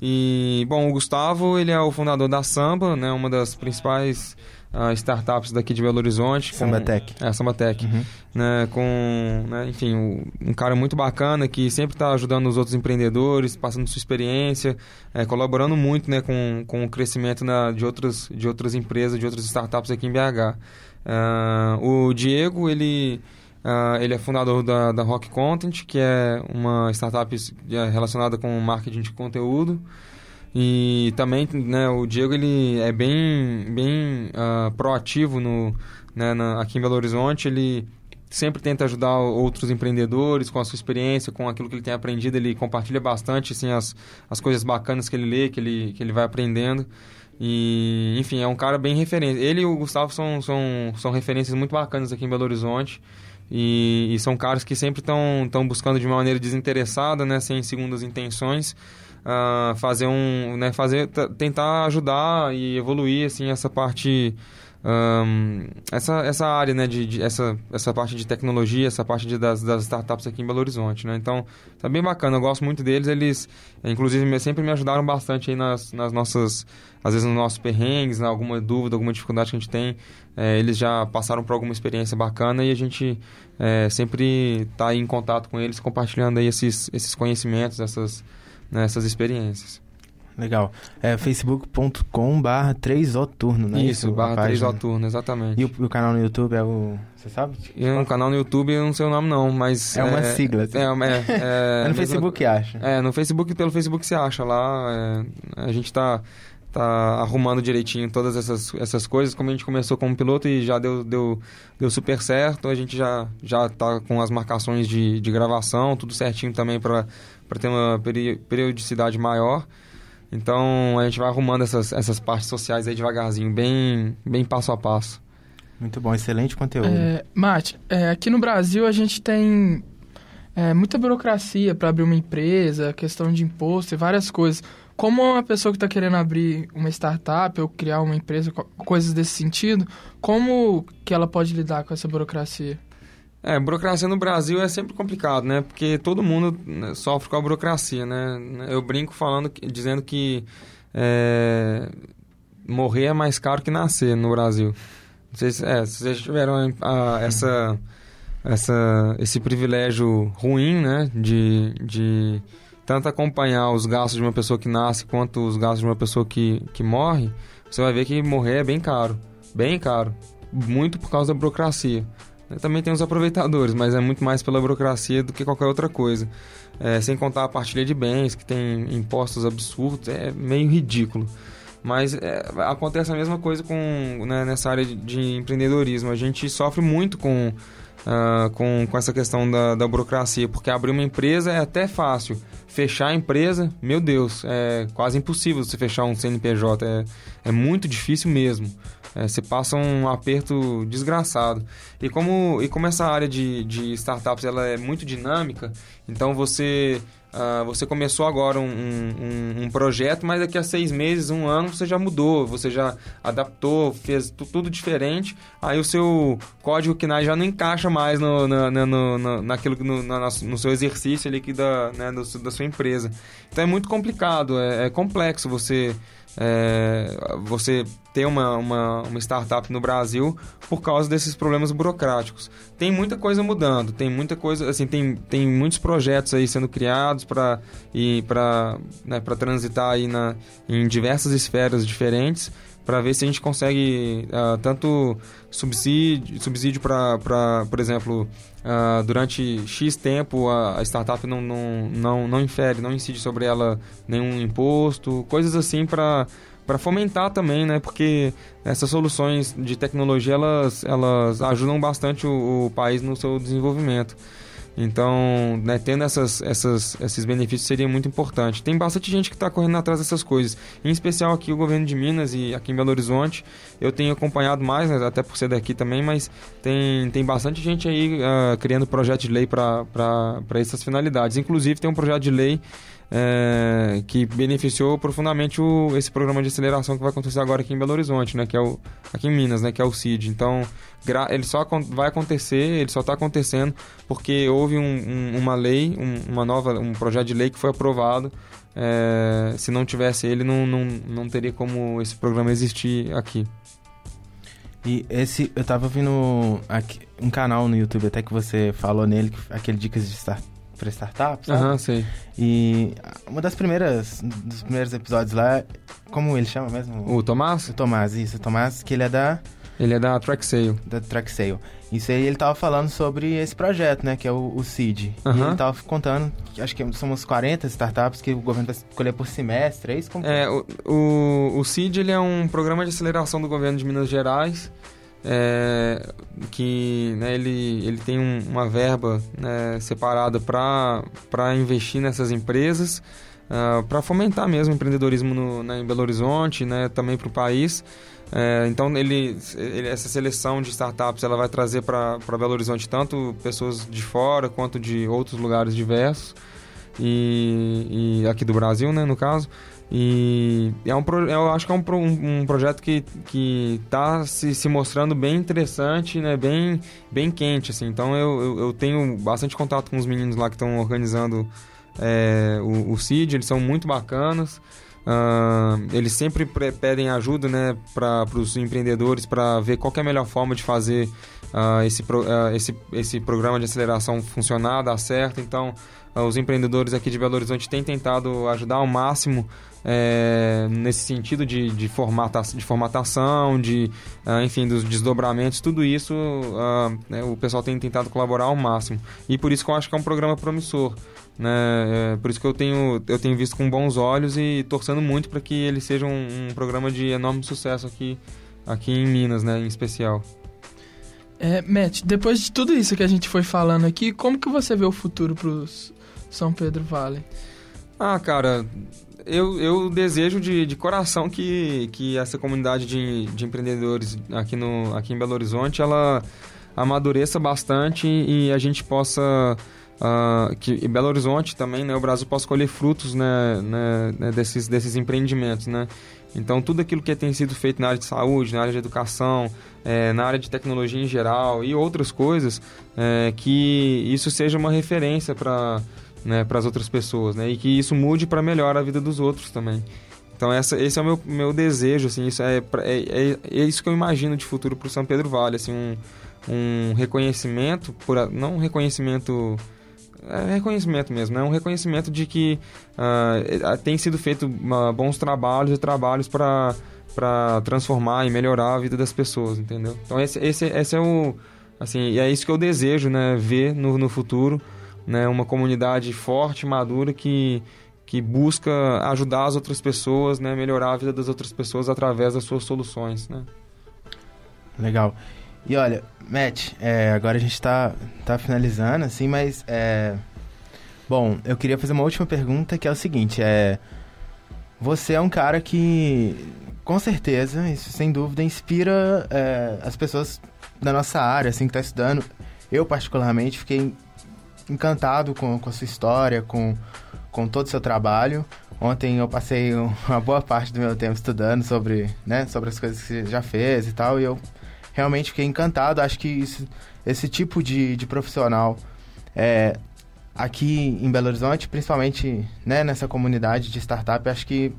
E, bom, o Gustavo, ele é o fundador da Samba, né, uma das principais ah, startups daqui de Belo Horizonte. Sambatec. É, Sambatec. Uhum. Né, com, né, enfim, um, um cara muito bacana que sempre está ajudando os outros empreendedores, passando sua experiência, é, colaborando muito né, com, com o crescimento na, de, outras, de outras empresas, de outras startups aqui em BH. Ah, o Diego, ele, ah, ele é fundador da, da Rock Content, que é uma startup é, relacionada com marketing de conteúdo. E também, né, o Diego ele é bem, bem ah, proativo no, né, na- aqui em Belo Horizonte. Ele sempre tenta ajudar outros empreendedores com a sua experiência, com aquilo que ele tem aprendido. Ele compartilha bastante assim, as, as coisas bacanas que ele lê, que ele, que ele vai aprendendo. E, enfim, é um cara bem referente. Ele e o Gustavo são, são, são referências muito bacanas aqui em Belo Horizonte. E, e são caras que sempre estão buscando de uma maneira desinteressada, né, sem segundas intenções, ah, fazer um, né, fazer, tentar ajudar e evoluir assim essa parte, ahn, essa, essa área, né, de, de- essa, essa parte de tecnologia, essa parte de, das, das startups aqui em Belo Horizonte, né. Então, tá bem bacana. Eu gosto muito deles. Eles, inclusive, me- sempre me ajudaram bastante aí nas, nas nossas, às vezes nos nossos perrengues, né, alguma dúvida, alguma dificuldade que a gente tem. Eh, eles já passaram por alguma experiência bacana e a gente eh, sempre aí em contato com eles, compartilhando aí esses, esses conhecimentos, essas, né, essas experiências. Legal. É facebook.com barra 3 turno, né? Isso, a barra 3 página. turno, exatamente. E o, o canal no YouTube é o... Você sabe? Um canal no YouTube, eu não sei o nome não, mas... É uma sigla, assim. É, é, é, É no Facebook, acha. É, no Facebook, pelo Facebook você acha lá. é, a gente tá, tá arrumando direitinho todas essas, essas coisas. Como a gente começou como piloto e já deu, deu, deu super certo, a gente já, já tá com as marcações de, de gravação, tudo certinho também para ter uma peri- periodicidade maior. Então a gente vai arrumando essas, essas partes sociais aí devagarzinho, bem, bem passo a passo. Muito bom, excelente conteúdo. É, Mate, é, aqui no Brasil a gente tem é, muita burocracia para abrir uma empresa, questão de imposto e várias coisas. Como uma pessoa que está querendo abrir uma startup ou criar uma empresa, co- coisas desse sentido, como que ela pode lidar com essa burocracia? É, burocracia no Brasil é sempre complicado, né? Porque todo mundo né, sofre com a burocracia, né? Eu brinco falando, dizendo que é, morrer é mais caro que nascer no Brasil. Não sei se, é, se vocês tiveram a- essa, essa, esse privilégio ruim, né? De, de tanto acompanhar os gastos de uma pessoa que nasce quanto os gastos de uma pessoa que, que morre, você vai ver que morrer é bem caro. Bem caro. Muito por causa da burocracia. Também tem os aproveitadores, mas é muito mais pela burocracia do que qualquer outra coisa. É, sem contar a partilha de bens, que tem impostos absurdos, é meio ridículo. Mas é, acontece a mesma coisa com, né, nessa área de, de empreendedorismo. A gente sofre muito com, ah, com, com essa questão da, da burocracia, porque abrir uma empresa é até fácil. Fechar a empresa, meu Deus, é quase impossível você fechar um CNPJ. É, é muito difícil mesmo. É, você passa um aperto desgraçado. E como, e como essa área de, de startups ela é muito dinâmica, então você, ah, você começou agora um, um, um projeto, mas daqui a seis meses, um ano, você já mudou, você já adaptou, fez tu- tudo diferente. Aí o seu código KNAI já não encaixa mais no, na- na- no, naquilo, no, no seu exercício ali que da, né, do- da sua empresa. Então é muito complicado, é, é complexo você é, você ter uma, uma, uma startup no Brasil por causa desses problemas burocráticos. Tem muita coisa mudando, tem muita coisa, assim, tem, tem muitos projetos aí sendo criados para né, transitar aí na, em diversas esferas diferentes para ver se a gente consegue uh, tanto subsídio, subsídio para, por exemplo, uh, durante X tempo a, a, startup não, não, não, não infere, não incide sobre ela nenhum imposto, coisas assim para para fomentar também, né? Porque essas soluções de tecnologia elas, elas ajudam bastante o, o país no seu desenvolvimento. Então, né, tendo essas, essas, esses benefícios seria muito importante. Tem bastante gente que está correndo atrás dessas coisas. Em especial aqui o governo de Minas e aqui em Belo Horizonte. Eu tenho acompanhado mais, né, até por ser daqui também, mas tem, tem bastante gente aí uh, criando projeto de lei para essas finalidades. Inclusive tem um projeto de lei é, que beneficiou profundamente o, esse programa de aceleração que vai acontecer agora aqui em Belo Horizonte, né? Que é o, aqui em Minas, né? Que é o CID. Então, ele só vai acontecer, ele só está acontecendo porque houve um, um, uma lei, um, uma nova, um projeto de lei que foi aprovado. É, se não tivesse ele, não, não, não teria como esse programa existir aqui. E esse, eu tava vendo aqui, um canal no YouTube até que você falou nele, aquele Dicas de Start, para startups? Aham, sei. E uma das primeiras, dos primeiros episódios lá, como ele chama mesmo? O Tomás? O Tomás, isso, o Tomás, que ele é da... Ele é da TrackSale. Da TrackSale. Isso aí ele tava falando sobre esse projeto, né, que é o, o CID. Uhum. E ele tava contando, que acho que são uns 40 startups que o governo vai escolher por semestre, é isso? Como... É, o, o, o CID ele é um programa de aceleração do governo de Minas Gerais é, que né, ele, ele tem um, uma verba né, separada para investir nessas empresas, uh, ah, para fomentar mesmo o empreendedorismo no, né, em Belo Horizonte, né, também para o país. É, então ele, ele, essa seleção de startups ela vai trazer para Belo Horizonte tanto pessoas de fora quanto de outros lugares diversos e, e aqui do Brasil, né, no caso. E é um, eu acho que é um, um, um projeto que está se, se mostrando bem interessante, né? bem, bem quente. Assim. Então eu, eu, eu tenho bastante contato com os meninos lá que estão organizando é, o, o CID, eles são muito bacanas. Uh, eles sempre pedem ajuda né, para os empreendedores para ver qual é a melhor forma de fazer uh, esse, uh, esse, esse programa de aceleração funcionar, dar certo. Então, os empreendedores aqui de Belo Horizonte têm tentado ajudar ao máximo é, nesse sentido de, de, formata, de formatação, de, uh, enfim, dos desdobramentos, tudo isso uh, né, o pessoal tem tentado colaborar ao máximo. E por isso que eu acho que é um programa promissor. Né? É, por isso que eu tenho, eu tenho visto com bons olhos e torcendo muito para que ele seja um, um, programa de enorme sucesso aqui, aqui em Minas, né, em especial. É, Matt, depois de tudo isso que a gente foi falando aqui, como que você vê o futuro para São Pedro Vale? Ah, cara, eu, eu desejo de, de coração que, que essa comunidade de, de empreendedores aqui, no, aqui em Belo Horizonte, ela amadureça bastante e a gente possa... Uh, que Belo Horizonte também, né, o Brasil possa colher frutos né, né, né, desses, desses empreendimentos, né? Então, tudo aquilo que tem sido feito na área de saúde, na área de educação, é, na área de tecnologia em geral e outras coisas, é, que isso seja uma referência para né, para as outras pessoas, né? E que isso mude para melhor a vida dos outros também. Então essa, esse é o meu, meu desejo, assim, isso é, é, é, é isso que eu imagino de futuro para o São Pedro Vale, assim, um, um reconhecimento, por, não um reconhecimento é reconhecimento mesmo, né? Um reconhecimento de que uh, tem sido feito uh, bons trabalhos e trabalhos para para transformar e melhorar a vida das pessoas, entendeu? Então esse, esse, esse é o assim, é isso que eu desejo, né? Ver no, no futuro né, uma comunidade forte, madura, que, que busca ajudar as outras pessoas, né, melhorar a vida das outras pessoas através das suas soluções. Né? Legal. E olha, Matt, é, agora a gente está tá finalizando, assim, mas é, bom, eu queria fazer uma última pergunta que é o seguinte, é você é um cara que com certeza, isso sem dúvida, inspira é, as pessoas da nossa área, assim, que está estudando. Eu, particularmente, fiquei encantado com, com a sua história, com, com todo o seu trabalho. Ontem eu passei uma boa parte do meu tempo estudando sobre, né, sobre as coisas que você já fez e tal, e eu realmente fiquei encantado. Acho que isso, esse tipo de, de profissional é, aqui em Belo Horizonte, principalmente né, nessa comunidade de startup, acho que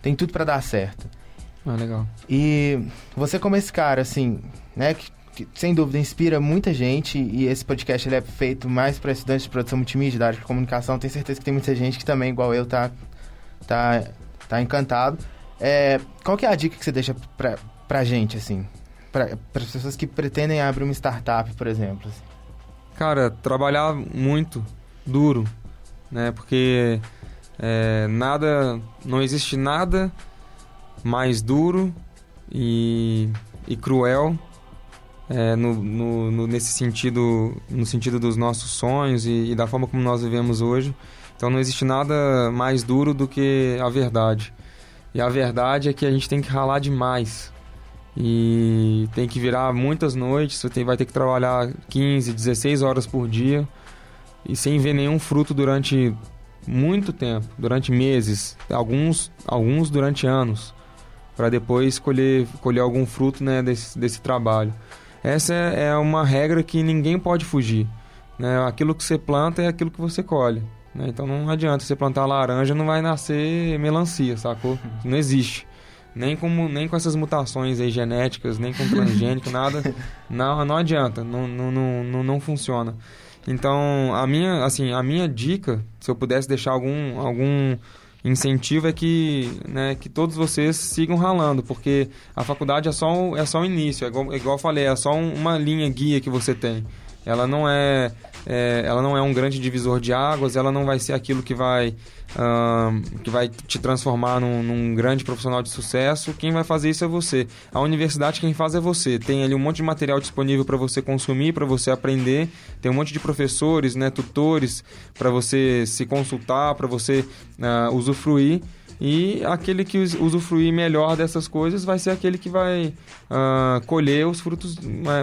tem tudo para dar certo. Ah, legal. E você como esse cara, assim, né, que que sem dúvida inspira muita gente e esse podcast ele é feito mais para estudantes de produção multimídia, da área de comunicação. Tenho certeza que tem muita gente que também, igual eu, tá, tá, tá encantado. É, qual que é a dica que você deixa pra, pra gente, assim? Para as pessoas que pretendem abrir uma startup, por exemplo? Assim? Cara, trabalhar muito, duro, né? Porque é, nada, não existe nada mais duro e, e cruel é, no, no, no, nesse sentido, no sentido dos nossos sonhos e, e, da forma como nós vivemos hoje. Então não existe nada mais duro do que a verdade. E a verdade é que a gente tem que ralar demais. E tem que virar muitas noites, você tem, vai ter que trabalhar 15, 16 horas por dia e sem ver nenhum fruto durante muito tempo, durante meses, alguns, alguns durante anos, para depois colher, colher algum fruto né, desse, desse trabalho. Essa é, uma regra que ninguém pode fugir. Né? Aquilo que você planta é aquilo que você colhe. Né? Então não adianta você plantar laranja, não vai nascer melancia, sacou? Não existe. Nem, como, nem com essas mutações aí genéticas, nem com transgênico, nada. Não, não adianta, não, não, não, não funciona. Então, a minha, assim, a minha dica, se eu pudesse deixar algum, algum incentivo é que, né, que todos vocês sigam ralando, porque a faculdade é só, um, é só o início, é igual, é igual eu falei, é só um, uma linha guia que você tem. Ela não é, é, ela não é um grande divisor de águas, ela não vai ser aquilo que vai, que vai te transformar num, num, grande profissional de sucesso. Quem vai fazer isso é você. A universidade quem faz é você. Tem ali um monte de material disponível para você consumir, para você aprender. Tem um monte de professores, né, tutores para você se consultar, para você uh, usufruir. E aquele que usufruir melhor dessas coisas vai ser aquele que vai uh, colher os frutos,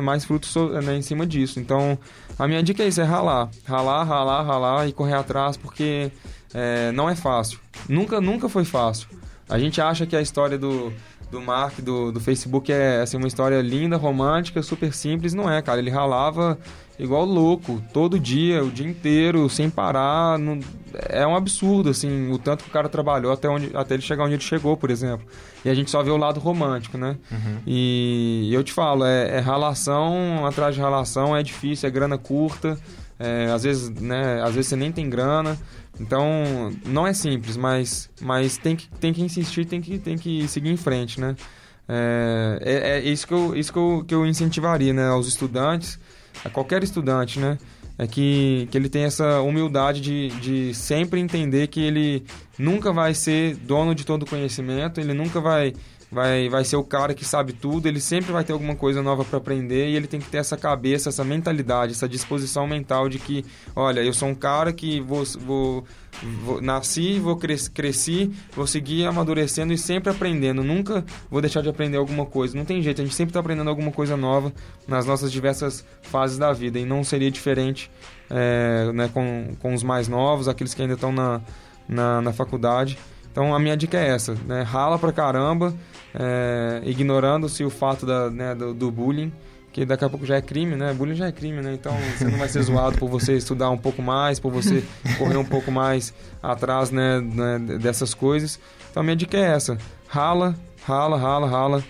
mais frutos né, em cima disso. Então, a minha dica é isso, é ralar. Ralar, ralar, ralar e correr atrás, porque é, não é fácil. Nunca, nunca foi fácil. A gente acha que a história do, do Mark, do, do Facebook, é assim, uma história linda, romântica, super simples. Não é, cara. Ele ralava igual louco, todo dia, o dia inteiro, sem parar. Não... É um absurdo, assim, o tanto que o cara trabalhou até, onde, até ele chegar onde ele chegou, por exemplo. E a gente só vê o lado romântico, né? Uhum. E eu te falo, é, é ralação atrás de ralação, é difícil, é grana curta. É, às vezes, né, às vezes você nem tem grana. Então, não é simples, mas, mas tem, que, tem que insistir, tem que, tem que seguir em frente, né? É, é, é isso, que eu, isso que, eu, que eu incentivaria né, aos estudantes a qualquer estudante, né? É que, que ele tem essa humildade de, de sempre entender que ele nunca vai ser dono de todo o conhecimento, ele nunca vai vai, vai ser o cara que sabe tudo, ele sempre vai ter alguma coisa nova para aprender e ele tem que ter essa cabeça, essa mentalidade, essa disposição mental de que, olha, eu sou um cara que vou, vou, vou nasci, vou cres, cresci, vou seguir amadurecendo e sempre aprendendo, nunca vou deixar de aprender alguma coisa. Não tem jeito, a gente sempre está aprendendo alguma coisa nova nas nossas diversas fases da vida e não seria diferente é, né, com, com os mais novos, aqueles que ainda estão na, na, na faculdade. Então a minha dica é essa, né? Rala pra caramba, é, ignorando-se o fato da, né, do, do, bullying, que daqui a pouco já é crime, né? Bullying já é crime, né? Então você não vai ser zoado por você estudar um pouco mais, por você correr um pouco mais atrás né, né, dessas coisas. Então a minha dica é essa: rala, rala, rala, rala.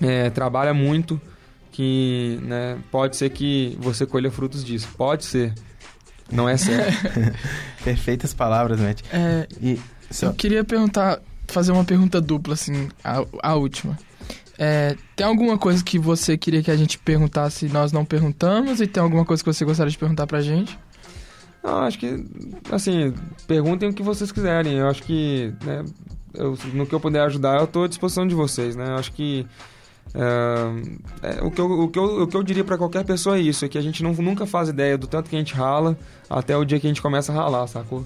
É, trabalha muito, que né, pode ser que você colha frutos disso. Pode ser. Não é certo. Perfeitas palavras, Matt. É, e, eu queria perguntar fazer uma pergunta dupla, assim, a, a última. É, tem alguma coisa que você queria que a gente perguntasse e nós não perguntamos? E tem alguma coisa que você gostaria de perguntar pra gente? Não, acho que, assim, perguntem o que vocês quiserem. Eu acho que, né, eu, no que eu puder ajudar, eu estou à disposição de vocês, né? Eu acho que, é, é, o, que eu, o, que eu, o que eu diria para qualquer pessoa é isso, é que a gente não, nunca faz ideia do tanto que a gente rala até o dia que a gente começa a ralar, sacou?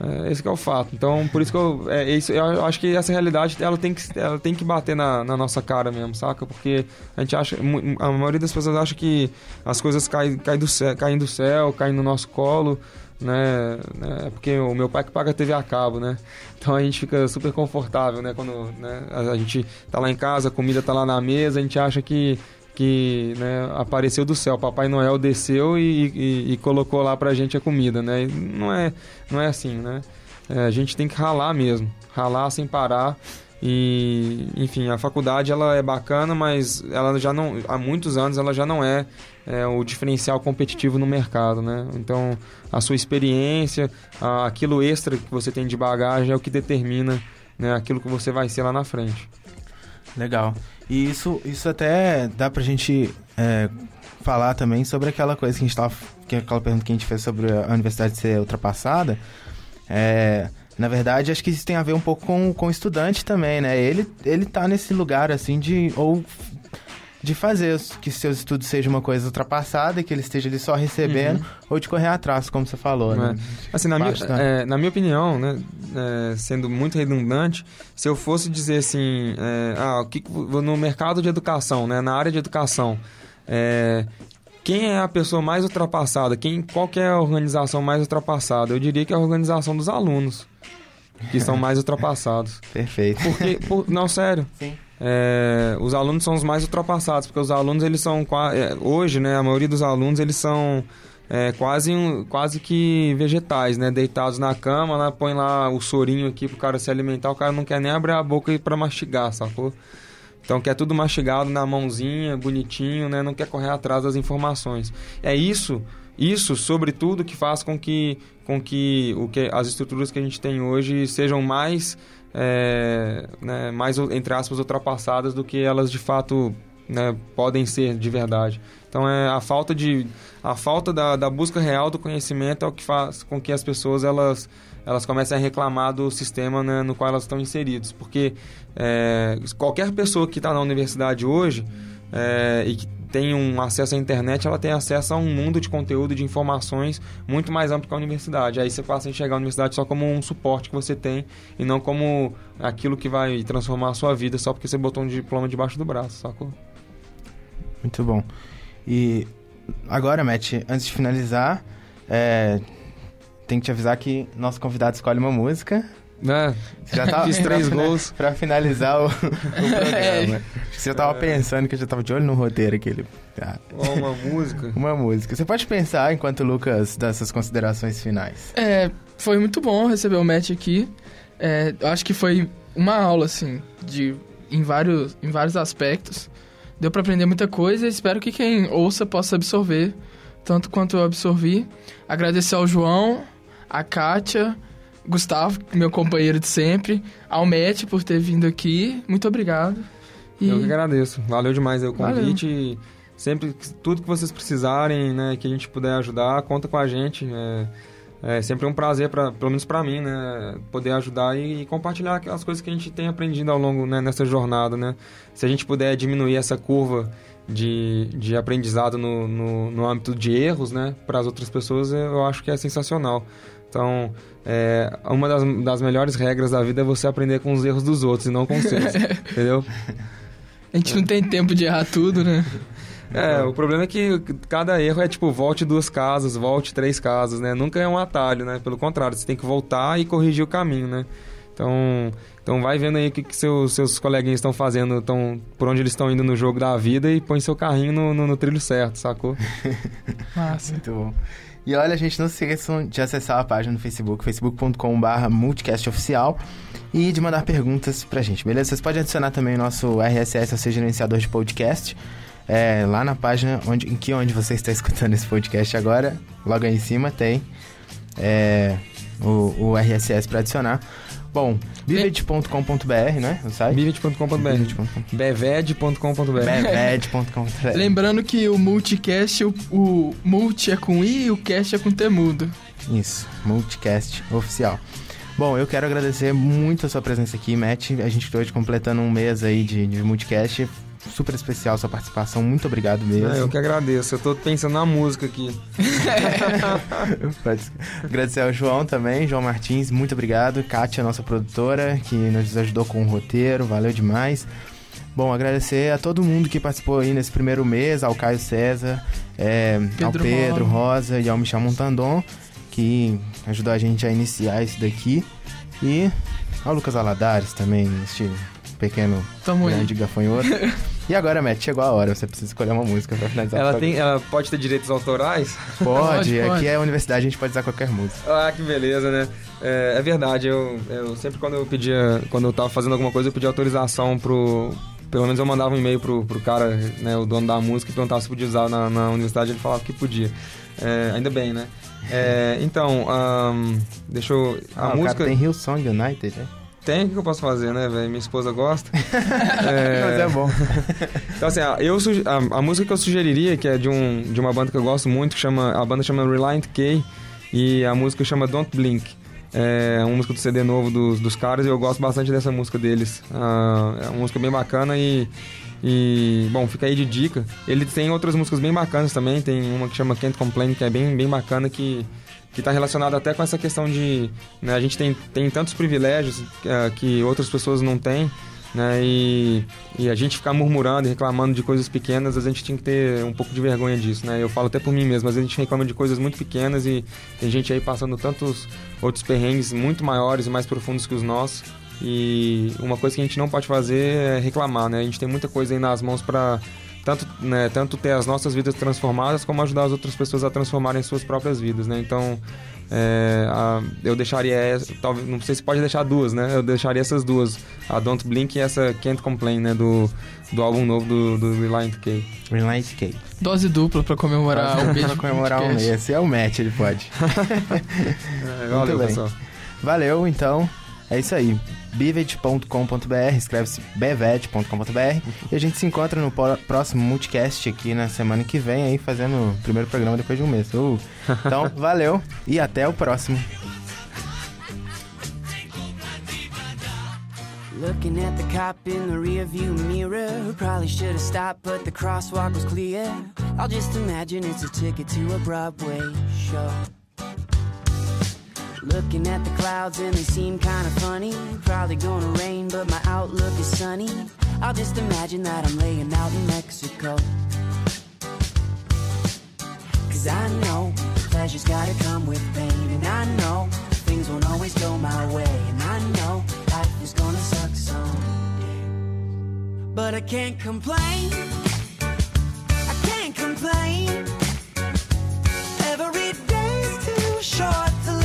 É, esse é o fato. Então, por isso que eu, é, isso, eu acho que essa realidade ela tem que, ela tem que bater na, na, nossa cara mesmo, saca? Porque a gente acha, a maioria das pessoas acha que as coisas caem, caem, do, céu, caem do céu, caem no nosso colo, né? É porque o meu pai que paga TV a cabo, né? Então a gente fica super confortável, né? Quando né, a gente tá lá em casa, a comida tá lá na mesa, a gente acha que que né, apareceu do céu. Papai Noel desceu e, e, e, colocou lá pra gente a comida, né? E não é, não é assim, né? É, a gente tem que ralar mesmo, ralar sem parar. E, enfim, a faculdade ela é bacana, mas ela já não, há muitos anos ela já não é, é o diferencial competitivo no mercado, né? Então, a sua experiência, aquilo extra que você tem de bagagem é o que determina né, aquilo que você vai ser lá na frente. Legal. E isso, isso até dá pra gente é, falar também sobre aquela coisa que a gente tava. Que é aquela pergunta que a gente fez sobre a universidade ser ultrapassada. É, na verdade, acho que isso tem a ver um pouco com, com o estudante também, né? Ele, ele tá nesse lugar, assim, de... Ou de fazer que seus estudos sejam uma coisa ultrapassada e que ele esteja ali só recebendo, uhum. ou de correr atrás, como você falou, né? É. Assim, na minha, é, na minha opinião, né, é, sendo muito redundante, se eu fosse dizer assim, é, ah, o que, no mercado de educação, né, na área de educação, é, quem é a pessoa mais ultrapassada? Quem, qual é a organização mais ultrapassada? Eu diria que é a organização dos alunos que são mais ultrapassados. Perfeito. Porque, por, não, sério. Sim. É, os alunos são os mais ultrapassados, porque os alunos, eles são... É, hoje, né, a maioria dos alunos, eles são... É, quase, quase que vegetais, né? Deitados na cama, lá, põe lá o sorinho aqui pro cara se alimentar, o cara não quer nem abrir a boca para mastigar, sacou? Então quer tudo mastigado na mãozinha, bonitinho, né? Não quer correr atrás das informações. É isso isso, sobretudo, que faz com que, com que, o que as estruturas que a gente tem hoje sejam mais, é, né, mais entre aspas, ultrapassadas do que elas de fato né, podem ser de verdade. Então é a falta de a falta da, da busca real do conhecimento é o que faz com que as pessoas elas elas comecem a reclamar do sistema né, no qual elas estão inseridas, porque é, qualquer pessoa que está na universidade hoje é, e que tem um acesso à internet, ela tem acesso a um mundo de conteúdo, de informações muito mais amplo que a universidade. Aí você passa a enxergar a universidade só como um suporte que você tem e não como aquilo que vai transformar a sua vida só porque você botou um diploma debaixo do braço, sacou? Muito bom. E agora, Matt, antes de finalizar, é, tem que te avisar que nosso convidado escolhe uma música né? Já tava, Fiz três gols. Pra finalizar o, o programa. É. Você já tava é. pensando que eu já tava de olho no roteiro aquele. Ah. Uma música. Uma música. Você pode pensar enquanto o Lucas dá essas considerações finais. É, foi muito bom receber o Matt aqui. É, eu acho que foi uma aula, assim, de, em, vários, em vários aspectos. Deu para aprender muita coisa e espero que quem ouça possa absorver tanto quanto eu absorvi. Agradecer ao João, a Kátia Gustavo, meu companheiro de sempre, ao Matt por ter vindo aqui. Muito obrigado. E... Eu que agradeço. Valeu demais o convite. Valeu. Sempre, tudo que vocês precisarem, né, que a gente puder ajudar, conta com a gente. É, é sempre um prazer, pra, pelo menos para mim, né, poder ajudar e, e, compartilhar as coisas que a gente tem aprendido ao longo né, nessa jornada, né. Se a gente puder diminuir essa curva de, de aprendizado no, no, no âmbito de erros, né, para as outras pessoas, eu acho que é sensacional. Então, é, uma das, das melhores regras da vida é você aprender com os erros dos outros e não com os seus, entendeu? A gente não tem tempo de errar tudo, né? É, o problema é que cada erro é tipo, volte duas casas, volte três casas, né? Nunca é um atalho, né? Pelo contrário, você tem que voltar e corrigir o caminho, né? Então, então vai vendo aí o que, que seus, seus coleguinhas estão fazendo, tão, por onde eles estão indo no jogo da vida e põe seu carrinho no, no, no trilho certo, sacou? Massa. Muito bom. E olha, gente, não se esqueçam de acessar a página no Facebook, facebook.com.br multicastoficial e de mandar perguntas pra gente, beleza? Vocês podem adicionar também o nosso RSS, ou seja, gerenciador de podcast, é, lá na página onde, em que onde você está escutando esse podcast agora, logo aí em cima tem é, o, o RSS para adicionar. Bom, bivet.com.br, né? O site? Bivet.com.br. Beved.com.br. Beved.com.br. Lembrando que o multicast, o, o multi é com I e o cast é com T mudo. Isso, multicast oficial. Bom, eu quero agradecer muito a sua presença aqui, Matt. A gente está hoje completando um mês aí de, de multicast super especial sua participação. Muito obrigado mesmo. eu que agradeço. Eu tô pensando na música aqui. Agradecer ao João também, João Martins, muito obrigado. Kátia, nossa produtora, que nos ajudou com o roteiro, valeu demais. Bom, agradecer a todo mundo que participou aí nesse primeiro mês, ao Caio César, é, Pedro ao Pedro Rosa e ao Michel Montandon, que ajudou a gente a iniciar isso daqui. E ao Lucas Aladares também, este pequeno Tamo grande aí. gafanhoto. E agora, Matt, chegou a hora, você precisa escolher uma música pra finalizar ela tem Ela pode ter direitos autorais? Pode, pode aqui é a universidade, a gente pode usar qualquer música. Ah, que beleza, né? É, é, verdade, eu, eu sempre quando eu pedia, quando eu tava fazendo alguma coisa, eu pedia autorização pro... Pelo menos eu mandava um e-mail pro, pro cara, né, o dono da música, e perguntava se podia usar na, na universidade, ele falava que podia. É, ainda bem, né? É, então, um, deixa eu... A ah, música... tem Hillsong United, né? Tem, o que eu posso fazer, né, velho? Minha esposa gosta. é... Mas é bom. então, assim, eu, a, a, música que eu sugeriria, que é de, um, de uma banda que eu gosto muito, que chama, a banda chama Reliant K, e a música chama Don't Blink. É uma música do CD novo dos, dos caras e eu gosto bastante dessa música deles. Ah, é uma música bem bacana e, e, bom, fica aí de dica. Ele tem outras músicas bem bacanas também, tem uma que chama Can't Complain, que é bem, bem bacana, que que está relacionado até com essa questão de né, a gente tem, tem tantos privilégios uh, que outras pessoas não têm né, e, e, a gente ficar murmurando e reclamando de coisas pequenas, a gente tinha que ter um pouco de vergonha disso, né? Eu falo até por mim mesmo, às vezes a gente reclama de coisas muito pequenas e tem gente aí passando tantos outros perrengues muito maiores e mais profundos que os nossos. E uma coisa que a gente não pode fazer é reclamar, né? A gente tem muita coisa aí nas mãos para tanto, né, tanto ter as nossas vidas transformadas, como ajudar as outras pessoas a transformarem suas próprias vidas, né? Então, é, a, eu deixaria, talvez, não sei se pode deixar duas, né? Eu deixaria essas duas, a Don't Blink e essa Can't Complain, né? Do, do álbum novo do, do Reliant K. Reliant K. Dose dupla pra comemorar o mês. pra comemorar o mês. Esse é o match, ele pode. é, valeu, pessoal. Valeu, então. É isso aí. bivet.com.br, escreve-se bevet.com.br e a gente se encontra no próximo multicast aqui na semana que vem aí fazendo o primeiro programa depois de um mês. Uh. Então, valeu e até o próximo. Looking at the cop in the rearview mirror. Probably should have stopped, but the crosswalk was clear. I'll just imagine it's a ticket to a Broadway show. Looking at the clouds and they seem kinda funny. Probably gonna rain, but my outlook is sunny. I'll just imagine that I'm laying out in Mexico. Cause I know pleasure's gotta come with pain. And I know things won't always go my way. And I know life is gonna suck someday. But I can't complain. I can't complain. Every day's too short.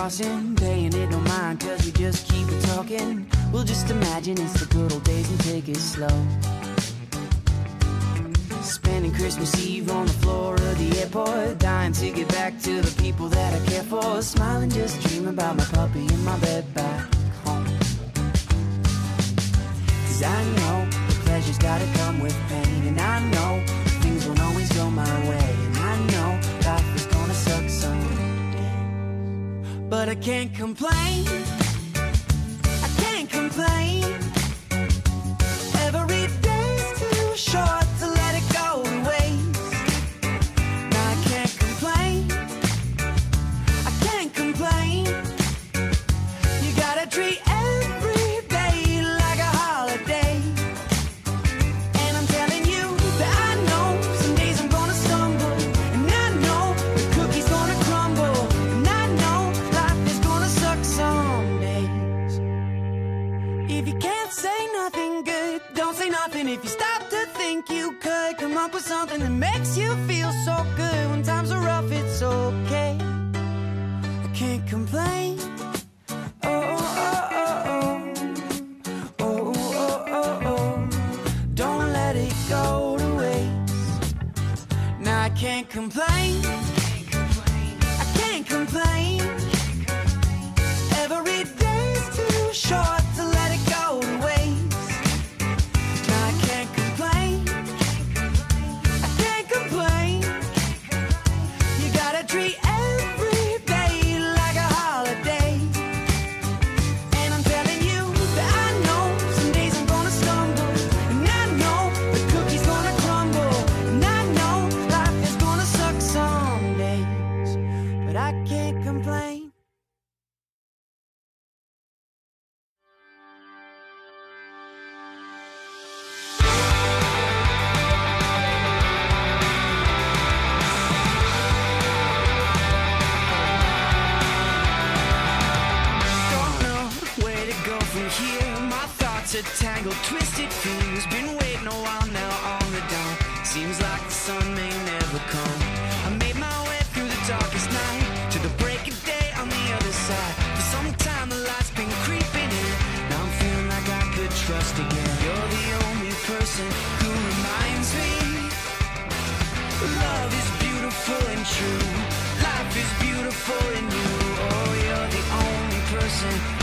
Crossing, paying it no mind, cause we just keep it talking. We'll just imagine it's the good old days and take it slow. Spending Christmas Eve on the floor of the airport, dying to get back to the people that I care for. Smiling, just dream about my puppy in my bed but I can't complain. I can't complain. You. Oh, you're the only person